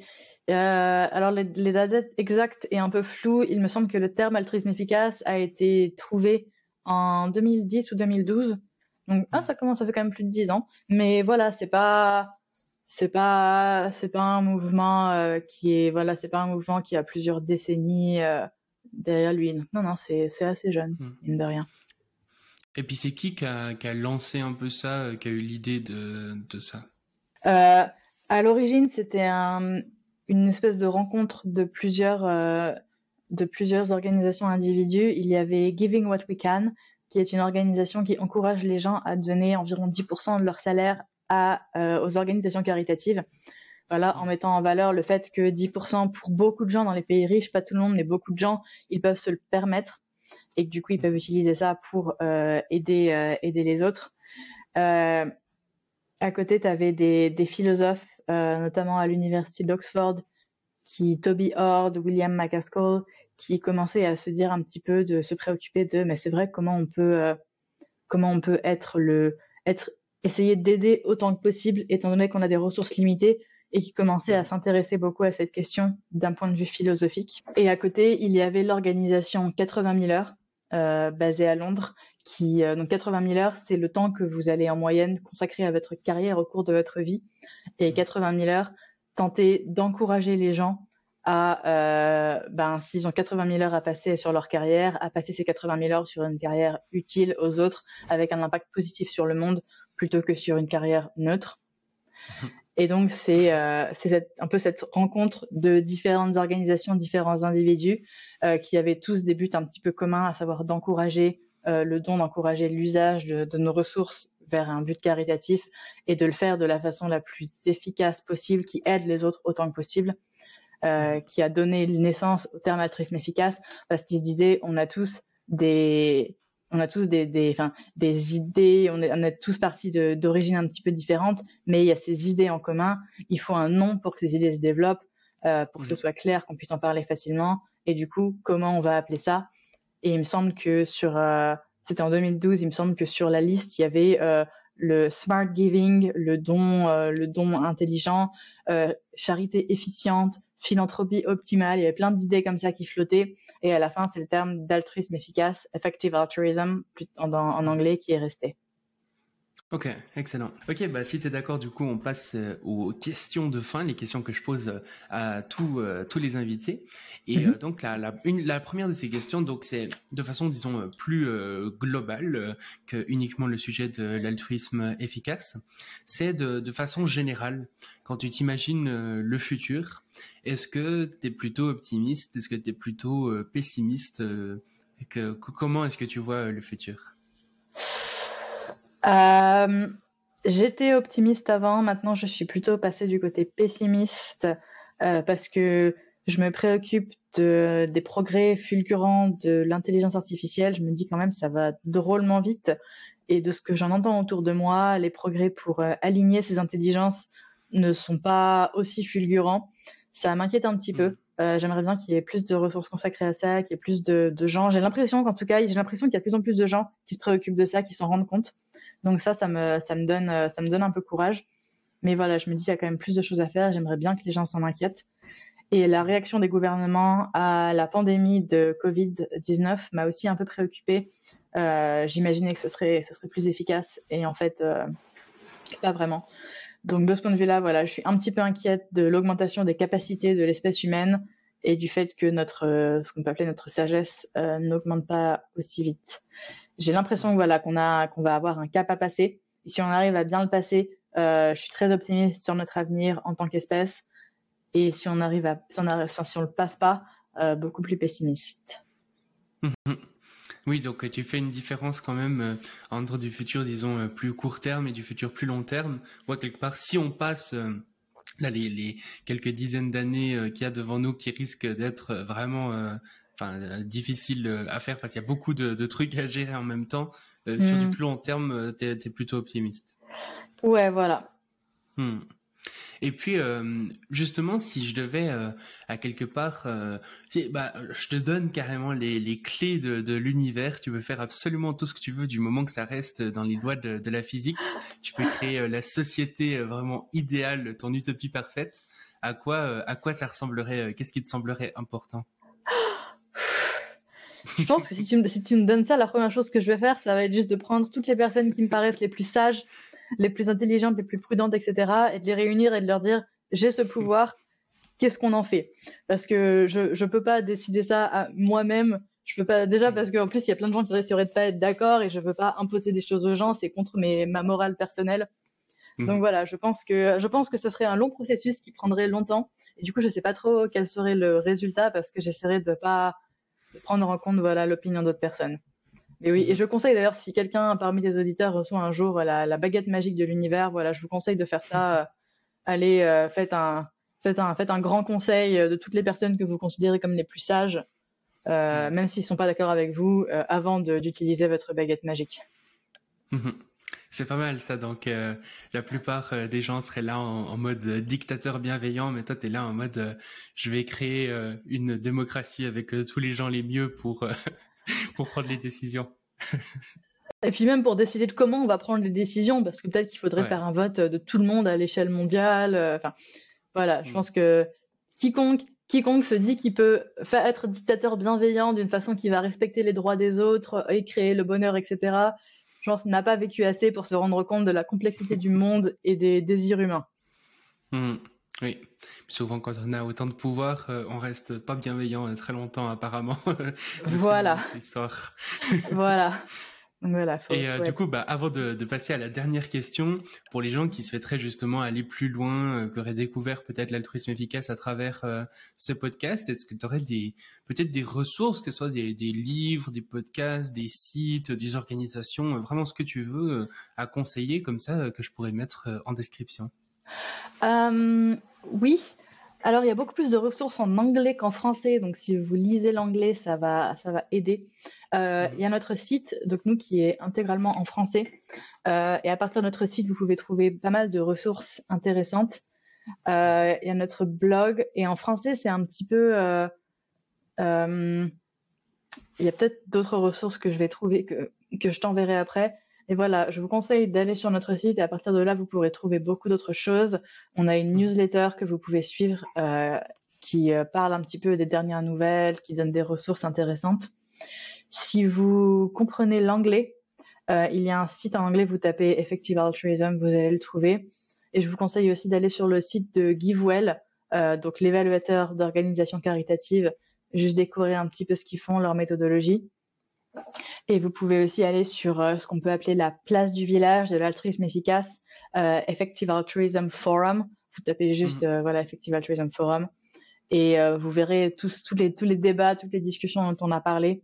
alors les, dates exactes est un peu floues. Il me semble que le terme altruisme efficace a été trouvé en 2010 ou 2012. Donc, ah, ça commence, ça fait quand même plus de 10 ans. Mais voilà, c'est pas, c'est pas, c'est pas un mouvement euh, qui est, voilà, c'est pas un mouvement qui a plusieurs décennies euh, derrière lui. Non, non, c'est, c'est assez jeune, hmm. mine de rien. Et puis, c'est qui qui a, qui a, lancé un peu ça, euh, qui a eu l'idée de, de ça? À l'origine, c'était un, une espèce de rencontre de plusieurs de plusieurs organisations individus. Il y avait Giving What We Can, qui est une organisation qui encourage les gens à donner environ 10% de leur salaire euh, aux organisations caritatives. Voilà, en mettant en valeur le fait que 10% pour beaucoup de gens dans les pays riches, pas tout le monde, mais beaucoup de gens, ils peuvent se le permettre et que du coup, ils peuvent utiliser ça pour euh, aider, euh, aider les autres. à côté, tu avais des, philosophes, notamment à l'université d'Oxford, qui Toby Ord, William McCaskill, qui commençait à se dire un petit peu de se préoccuper de mais c'est vrai comment on peut comment on peut être le être essayer d'aider autant que possible étant donné qu'on a des ressources limitées et qui commençait à s'intéresser beaucoup à cette question d'un point de vue philosophique. Et à côté, il y avait l'organisation 80 000 heures euh, basée à Londres qui euh, donc 80 000 heures, c'est le temps que vous allez en moyenne consacrer à votre carrière au cours de votre vie. Et 80 000 heures, tenter d'encourager les gens à, euh, ben, s'ils ont 80 000 heures à passer sur leur carrière, à passer ces 80 000 heures sur une carrière utile aux autres, avec un impact positif sur le monde, plutôt que sur une carrière neutre. Et donc, c'est euh, un peu cette rencontre de différentes organisations, différents individus euh, qui avaient tous des buts un petit peu communs, à savoir d'encourager euh, le don, d'encourager l'usage de, de, nos ressources vers un but caritatif et de le faire de la façon la plus efficace possible, qui aide les autres autant que possible. Euh, qui a donné naissance au terme altruisme efficace parce qu'il se disait on a tous des on a tous des, des, enfin, des idées, on est, on est tous partis d'origines un petit peu différentes, mais il y a ces idées en commun. Il faut un nom pour que ces idées se développent, euh, pour que ce soit clair, qu'on puisse en parler facilement. Et du coup, comment on va appeler ça? Et il me semble que sur, c'était en 2012, il me semble que sur la liste, il y avait le smart giving, le don, le don intelligent, charité efficiente, philanthropie optimale. Il y avait plein d'idées comme ça qui flottaient. Et à la fin, c'est le terme d'altruisme efficace, effective altruism en, en anglais, qui est resté. Ok, excellent. Ok, bah si tu es d'accord, du coup, on passe euh, aux questions de fin, les questions que je pose euh, à tous euh, tous les invités. Et mhm. donc la la, une, la première de ces questions, donc c'est de façon disons plus globale que uniquement le sujet de l'altruisme efficace. C'est de de façon générale, quand tu t'imagines le futur, est-ce que tu es plutôt optimiste, est-ce que tu es plutôt pessimiste que, Comment est-ce que tu vois le futur? Euh, j'étais optimiste avant, maintenant je suis plutôt passée du côté pessimiste euh, parce que je me préoccupe de, des progrès fulgurants de l'intelligence artificielle. Je me dis quand même ça va drôlement vite et de ce que j'en entends autour de moi, les progrès pour euh, aligner ces intelligences ne sont pas aussi fulgurants. Ça m'inquiète un petit peu. Euh, j'aimerais bien qu'il y ait plus de ressources consacrées à ça, qu'il y ait plus de, de gens. J'ai l'impression qu'en tout cas, j'ai l'impression qu'il y a de plus en plus de gens qui se préoccupent de ça, qui s'en rendent compte. Donc ça, ça me, ça me donne, ça me donne un peu courage. Mais voilà, je me dis qu'il y a quand même plus de choses à faire. J'aimerais bien que les gens s'en inquiètent. Et la réaction des gouvernements à la pandémie de Covid-19 m'a aussi un peu préoccupée. Euh, J'imaginais que ce serait, ce serait plus efficace et en fait, euh, pas vraiment. Donc de ce point de vue-là, voilà, je suis un petit peu inquiète de l'augmentation des capacités de l'espèce humaine et du fait que notre, ce qu'on peut appeler notre sagesse euh, n'augmente pas aussi vite j'ai l'impression voilà qu'on a qu'on va avoir un cap à passer. Si on arrive à bien le passer, euh, je suis très optimiste sur notre avenir en tant qu'espèce. Et si on arrive à si on, arrive, enfin, si on le passe pas, euh, beaucoup plus pessimiste. Mhm. Oui, donc tu fais une différence quand même euh, entre du futur, disons, euh, plus court terme et du futur plus long terme. Moi, quelque part, si on passe euh, là les, les, quelques dizaines d'années qu'il y a devant nous qui risquent d'être vraiment enfin euh, difficile euh, à faire parce qu'il y a beaucoup de, trucs à gérer en même temps. Euh, sur du plus long terme, tu es, plutôt optimiste. Ouais, voilà. Hmm. Et puis justement, si je devais à quelque part, bah, je te donne carrément les, clés de, l'univers. Tu peux faire absolument tout ce que tu veux du moment que ça reste dans les lois de, de la physique. Tu peux créer la société vraiment idéale, ton utopie parfaite. À quoi, à quoi ça ressemblerait Qu'est-ce qui te semblerait important? Je pense que si tu, me, si tu me donnes ça, la première chose que je vais faire, ça va être juste de prendre toutes les personnes qui me paraissent les plus sages, les plus intelligentes, les plus prudentes, etc., et de les réunir et de leur dire j'ai ce pouvoir, qu'est-ce qu'on en fait? Parce que je ne peux pas décider ça moi-même. Je peux pas déjà parce qu'en plus il y a plein de gens qui risqueraient de pas être d'accord et je veux pas imposer des choses aux gens, c'est contre mes, ma morale personnelle. Mmh. Donc voilà, je pense que je pense que ce serait un long processus qui prendrait longtemps et du coup je sais pas trop quel serait le résultat parce que j'essaierai de pas prendre en compte voilà l'opinion d'autres personnes. Mais oui, et je conseille d'ailleurs si quelqu'un parmi les auditeurs reçoit un jour la, baguette magique de l'univers, voilà, je vous conseille de faire ça. Euh, allez, euh, faites un, faites un, faites un grand conseil de toutes les personnes que vous considérez comme les plus sages, euh, même s'ils sont pas d'accord avec vous, avant d'utiliser votre baguette magique. C'est pas mal ça. Donc euh, la plupart euh, des gens seraient là en, mode euh, dictateur bienveillant, mais toi tu es là en mode je vais créer une démocratie avec tous les gens les mieux pour pour prendre les décisions. Et puis même pour décider de comment on va prendre les décisions, parce que peut-être qu'il faudrait faire un vote de tout le monde à l'échelle mondiale. Enfin voilà, je mm. pense que quiconque quiconque se dit qu'il peut être dictateur bienveillant d'une façon qui va respecter les droits des autres et créer le bonheur, etc pense, n'a pas vécu assez pour se rendre compte de la complexité du monde et des désirs humains. Hmm. oui, souvent quand on a autant de pouvoir, euh, on reste pas bienveillant très longtemps apparemment. voilà. voilà. Voilà, et euh, du coup, bah, avant de, passer à la dernière question, pour les gens qui souhaiteraient justement aller plus loin, euh, qui auraient découvert peut-être l'altruisme efficace à travers euh, ce podcast, est-ce que tu aurais des peut-être des ressources, que ce soit des, livres, des podcasts, des sites, des organisations, vraiment ce que tu veux à conseiller comme ça que je pourrais mettre en description? Oui. Alors, il y a beaucoup plus de ressources en anglais qu'en français, donc si vous lisez l'anglais, ça va, ça va aider. Euh, il y a notre site, donc nous qui est intégralement en français. Euh, et à partir de notre site, vous pouvez trouver pas mal de ressources intéressantes. Euh, il y a notre blog et en français, c'est un petit peu il y a peut-être d'autres ressources que je vais trouver, que, que je t'enverrai après. Et voilà, je vous conseille d'aller sur notre site et à partir de là, vous pourrez trouver beaucoup d'autres choses. On a une newsletter que vous pouvez suivre euh, qui euh, parle un petit peu des dernières nouvelles, qui donne des ressources intéressantes. Si vous comprenez l'anglais, euh, il y a un site en anglais, vous tapez Effective Altruism, vous allez le trouver. Et je vous conseille aussi d'aller sur le site de GiveWell, donc l'évaluateur d'organisations caritatives, juste découvrir un petit peu ce qu'ils font, leur méthodologie. Et vous pouvez aussi aller sur euh, ce qu'on peut appeler la place du village de l'altruisme efficace, euh, Effective Altruism Forum. Vous tapez juste euh, voilà Effective Altruism Forum et vous verrez tous, tous, les, tous les débats, toutes les discussions dont on a parlé.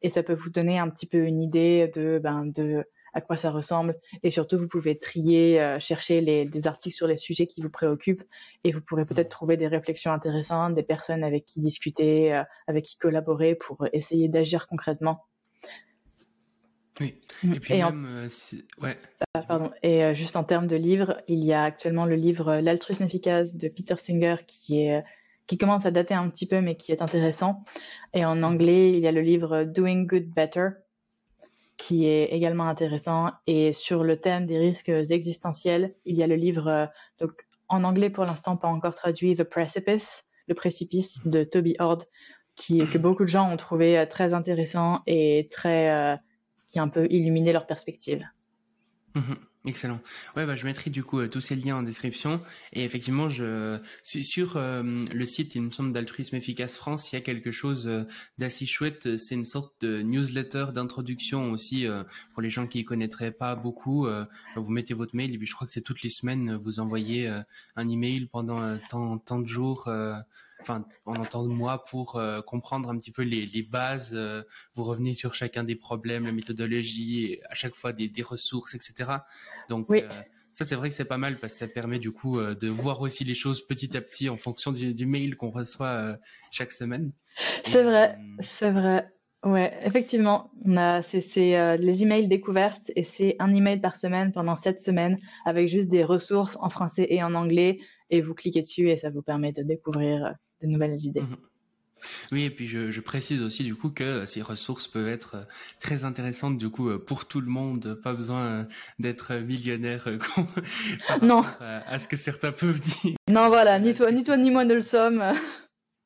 Et ça peut vous donner un petit peu une idée de, ben, de à quoi ça ressemble. Et surtout, vous pouvez trier, chercher les, des articles sur les sujets qui vous préoccupent. Et vous pourrez peut-être mhm. trouver des réflexions intéressantes, des personnes avec qui discuter, avec qui collaborer pour essayer d'agir concrètement. Oui. Mm. Et puis même, euh, ouais. Ah, pardon. Et euh, juste en termes de livres, il y a actuellement le livre euh, L'altruisme efficace de Peter Singer qui est qui commence à dater un petit peu mais qui est intéressant. Et en anglais, il y a le livre Doing Good Better qui est également intéressant. Et sur le thème des risques existentiels, il y a le livre donc en anglais pour l'instant pas encore traduit The Precipice, le précipice de Toby Ord, qui que beaucoup de gens ont trouvé très intéressant et très qui un peu illuminer leur perspective. Mhm. excellent. Ouais, bah, je mettrai du coup euh, tous ces liens en description. Et effectivement, sur euh, le site, il me semble d'altruisme efficace France, il y a quelque chose euh, d'assez chouette. C'est une sorte de newsletter d'introduction aussi pour les gens qui ne connaîtraient pas beaucoup. vous mettez votre mail et puis je crois que c'est toutes les semaines vous envoyez un email pendant tant de jours enfin en temps de mois pour euh, comprendre un petit peu les, les bases. Euh, vous revenez sur chacun des problèmes, la méthodologie, à chaque fois des, des ressources, etc. Donc euh, ça c'est vrai que c'est pas mal parce que ça permet du coup de voir aussi les choses petit à petit en fonction du, du mail qu'on reçoit chaque semaine. C'est vrai, c'est vrai. Ouais, effectivement, on a c'est les emails découvertes et c'est un email par semaine pendant sept semaines avec juste des ressources en français et en anglais et vous cliquez dessus et ça vous permet de découvrir de nouvelles idées. Mhm. Oui, et puis je, précise aussi du coup que ces ressources peuvent être euh, très intéressantes du coup euh, pour tout le monde, pas besoin euh, d'être millionnaire par non. à, ce que certains peuvent dire. Non, voilà, ni toi, ni toi ni moi ne le sommes.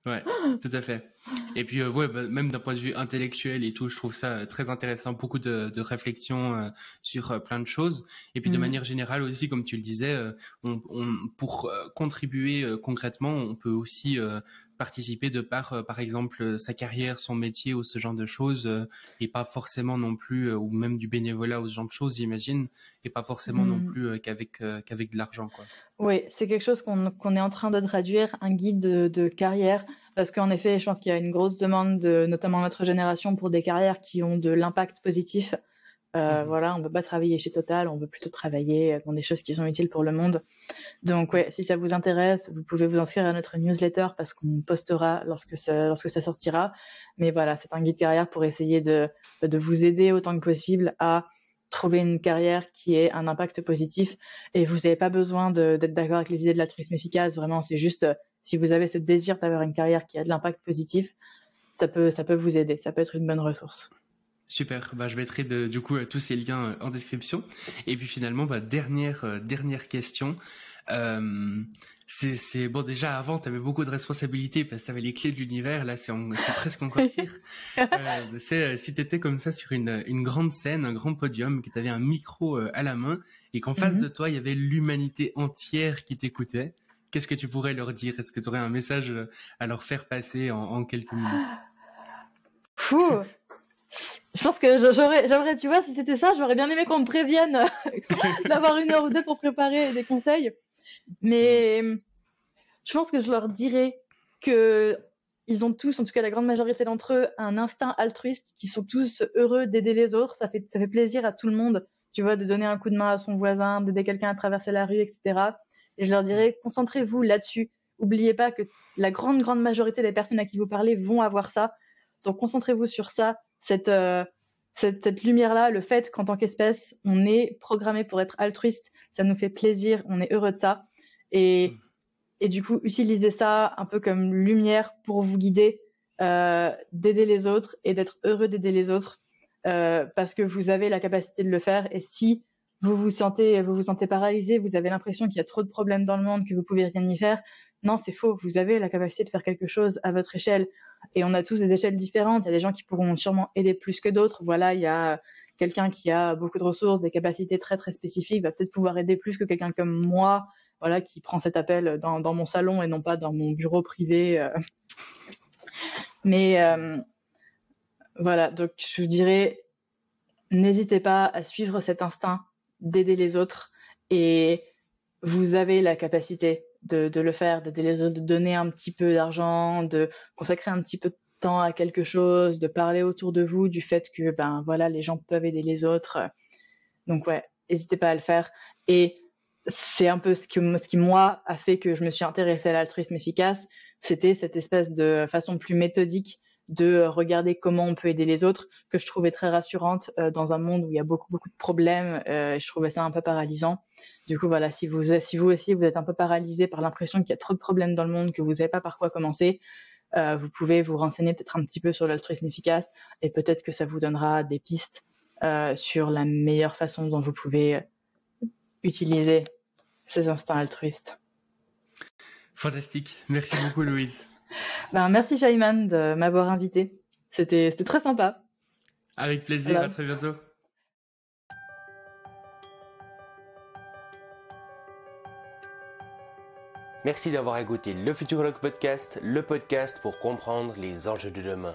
Ouais, tout à fait. Et puis ouais, bah, même d'un point de vue intellectuel et tout, je trouve ça très intéressant, beaucoup de, de réflexions sur plein de choses. Et puis de mhm. manière générale aussi, comme tu le disais, on, on, pour contribuer concrètement, on peut aussi participer de par, euh, par exemple, euh, sa carrière, son métier ou ce genre de choses, euh, et pas forcément non plus, ou même du bénévolat ou ce genre de choses, j'imagine, et pas forcément non hmm. plus qu'avec qu'avec de l'argent, quoi. Oui, c'est quelque chose qu'on est en train de traduire, un guide de, carrière, parce qu'en effet, je pense qu'il y a une grosse demande, de, notamment notre génération, pour des carrières qui ont de l'impact positif euh, mhm. Voilà, on veut pas travailler chez Total, on veut plutôt travailler dans des choses qui sont utiles pour le monde. Donc ouais, si ça vous intéresse, vous pouvez vous inscrire à notre newsletter parce qu'on postera lorsque ça, lorsque ça sortira. Mais voilà, c'est un guide carrière pour essayer de, de vous aider autant que possible à trouver une carrière qui ait un impact positif. Et vous n'avez pas besoin d'être d'accord avec les idées de l'altruisme efficace. Vraiment, c'est juste si vous avez ce désir d'avoir une carrière qui a de l'impact positif, ça peut, ça peut vous aider. Ça peut être une bonne ressource. Super, bah, je mettrai de, du coup tous ces liens euh, en description. Et puis finalement, bah, dernière euh, dernière question. Euh, c'est bon déjà avant tu avais beaucoup de responsabilités parce que tu avais les clés de l'univers là c'est presque encore pire euh, c'est si tu étais comme ça sur une, une grande scène un grand podium que tu avais un micro à la main et qu'en face mhm. de toi il y avait l'humanité entière qui t'écoutait qu'est-ce que tu pourrais leur dire? Est-ce que tu aurais un message à leur faire passer en, en quelques minutes? Fou je pense que j'aimerais, tu vois, si c'était ça, j'aurais bien aimé qu'on me prévienne d'avoir une heure ou deux pour préparer des conseils. Mais je pense que je leur dirais que ils ont tous, en tout cas la grande majorité d'entre eux, un instinct altruiste, qui sont tous heureux d'aider les autres. Ça fait, ça fait plaisir à tout le monde, tu vois, de donner un coup de main à son voisin, d'aider quelqu'un à traverser la rue, etc. Et je leur dirais, concentrez-vous là-dessus. Oubliez pas que la grande, grande majorité des personnes à qui vous parlez vont avoir ça. Donc concentrez-vous sur ça euh, cette, cette, lumière-là, le fait qu'en tant qu'espèce, on est programmé pour être altruiste, ça nous fait plaisir, on est heureux de ça. Et, et du coup, utilisez ça un peu comme lumière pour vous guider. euh, d'aider les autres et d'être heureux d'aider les autres euh, parce que vous avez la capacité de le faire. Et si vous vous sentez, vous vous sentez paralysé, vous avez l'impression qu'il y a trop de problèmes dans le monde, que vous pouvez rien y faire. Non, c'est faux. Vous avez la capacité de faire quelque chose à votre échelle. Et on a tous des échelles différentes. Il y a des gens qui pourront sûrement aider plus que d'autres. Voilà, il y a quelqu'un qui a beaucoup de ressources, des capacités très très spécifiques, va peut-être pouvoir aider plus que quelqu'un comme moi, voilà, qui prend cet appel dans, dans, mon salon et non pas dans mon bureau privé. Euh. Mais euh, voilà, donc je vous dirais, n'hésitez pas à suivre cet instinct d'aider les autres et vous avez la capacité de, de le faire, d'aider les autres, de donner un petit peu d'argent, de consacrer un petit peu de temps à quelque chose, de parler autour de vous du fait que ben voilà les gens peuvent aider les autres. Donc ouais, n'hésitez pas à le faire. Et c'est un peu ce, que, ce qui moi a fait que je me suis intéressée à l'altruisme efficace, c'était cette espèce de façon plus méthodique de regarder comment on peut aider les autres, que je trouvais très rassurante euh, dans un monde où il y a beaucoup beaucoup de problèmes. Euh, je trouvais ça un peu paralysant. Du coup, voilà, si vous si vous aussi vous êtes un peu paralysé par l'impression qu'il y a trop de problèmes dans le monde, que vous savez pas par quoi commencer, euh, vous pouvez vous renseigner peut-être un petit peu sur l'altruisme efficace et peut-être que ça vous donnera des pistes euh, sur la meilleure façon dont vous pouvez utiliser ces instincts altruistes. Fantastique. Merci beaucoup, Louise. Ben, merci, Shaiman, de m'avoir invité. C'était très sympa. Avec plaisir. À très bientôt. Merci d'avoir écouté le Futurologue Podcast, le podcast pour comprendre les enjeux de demain.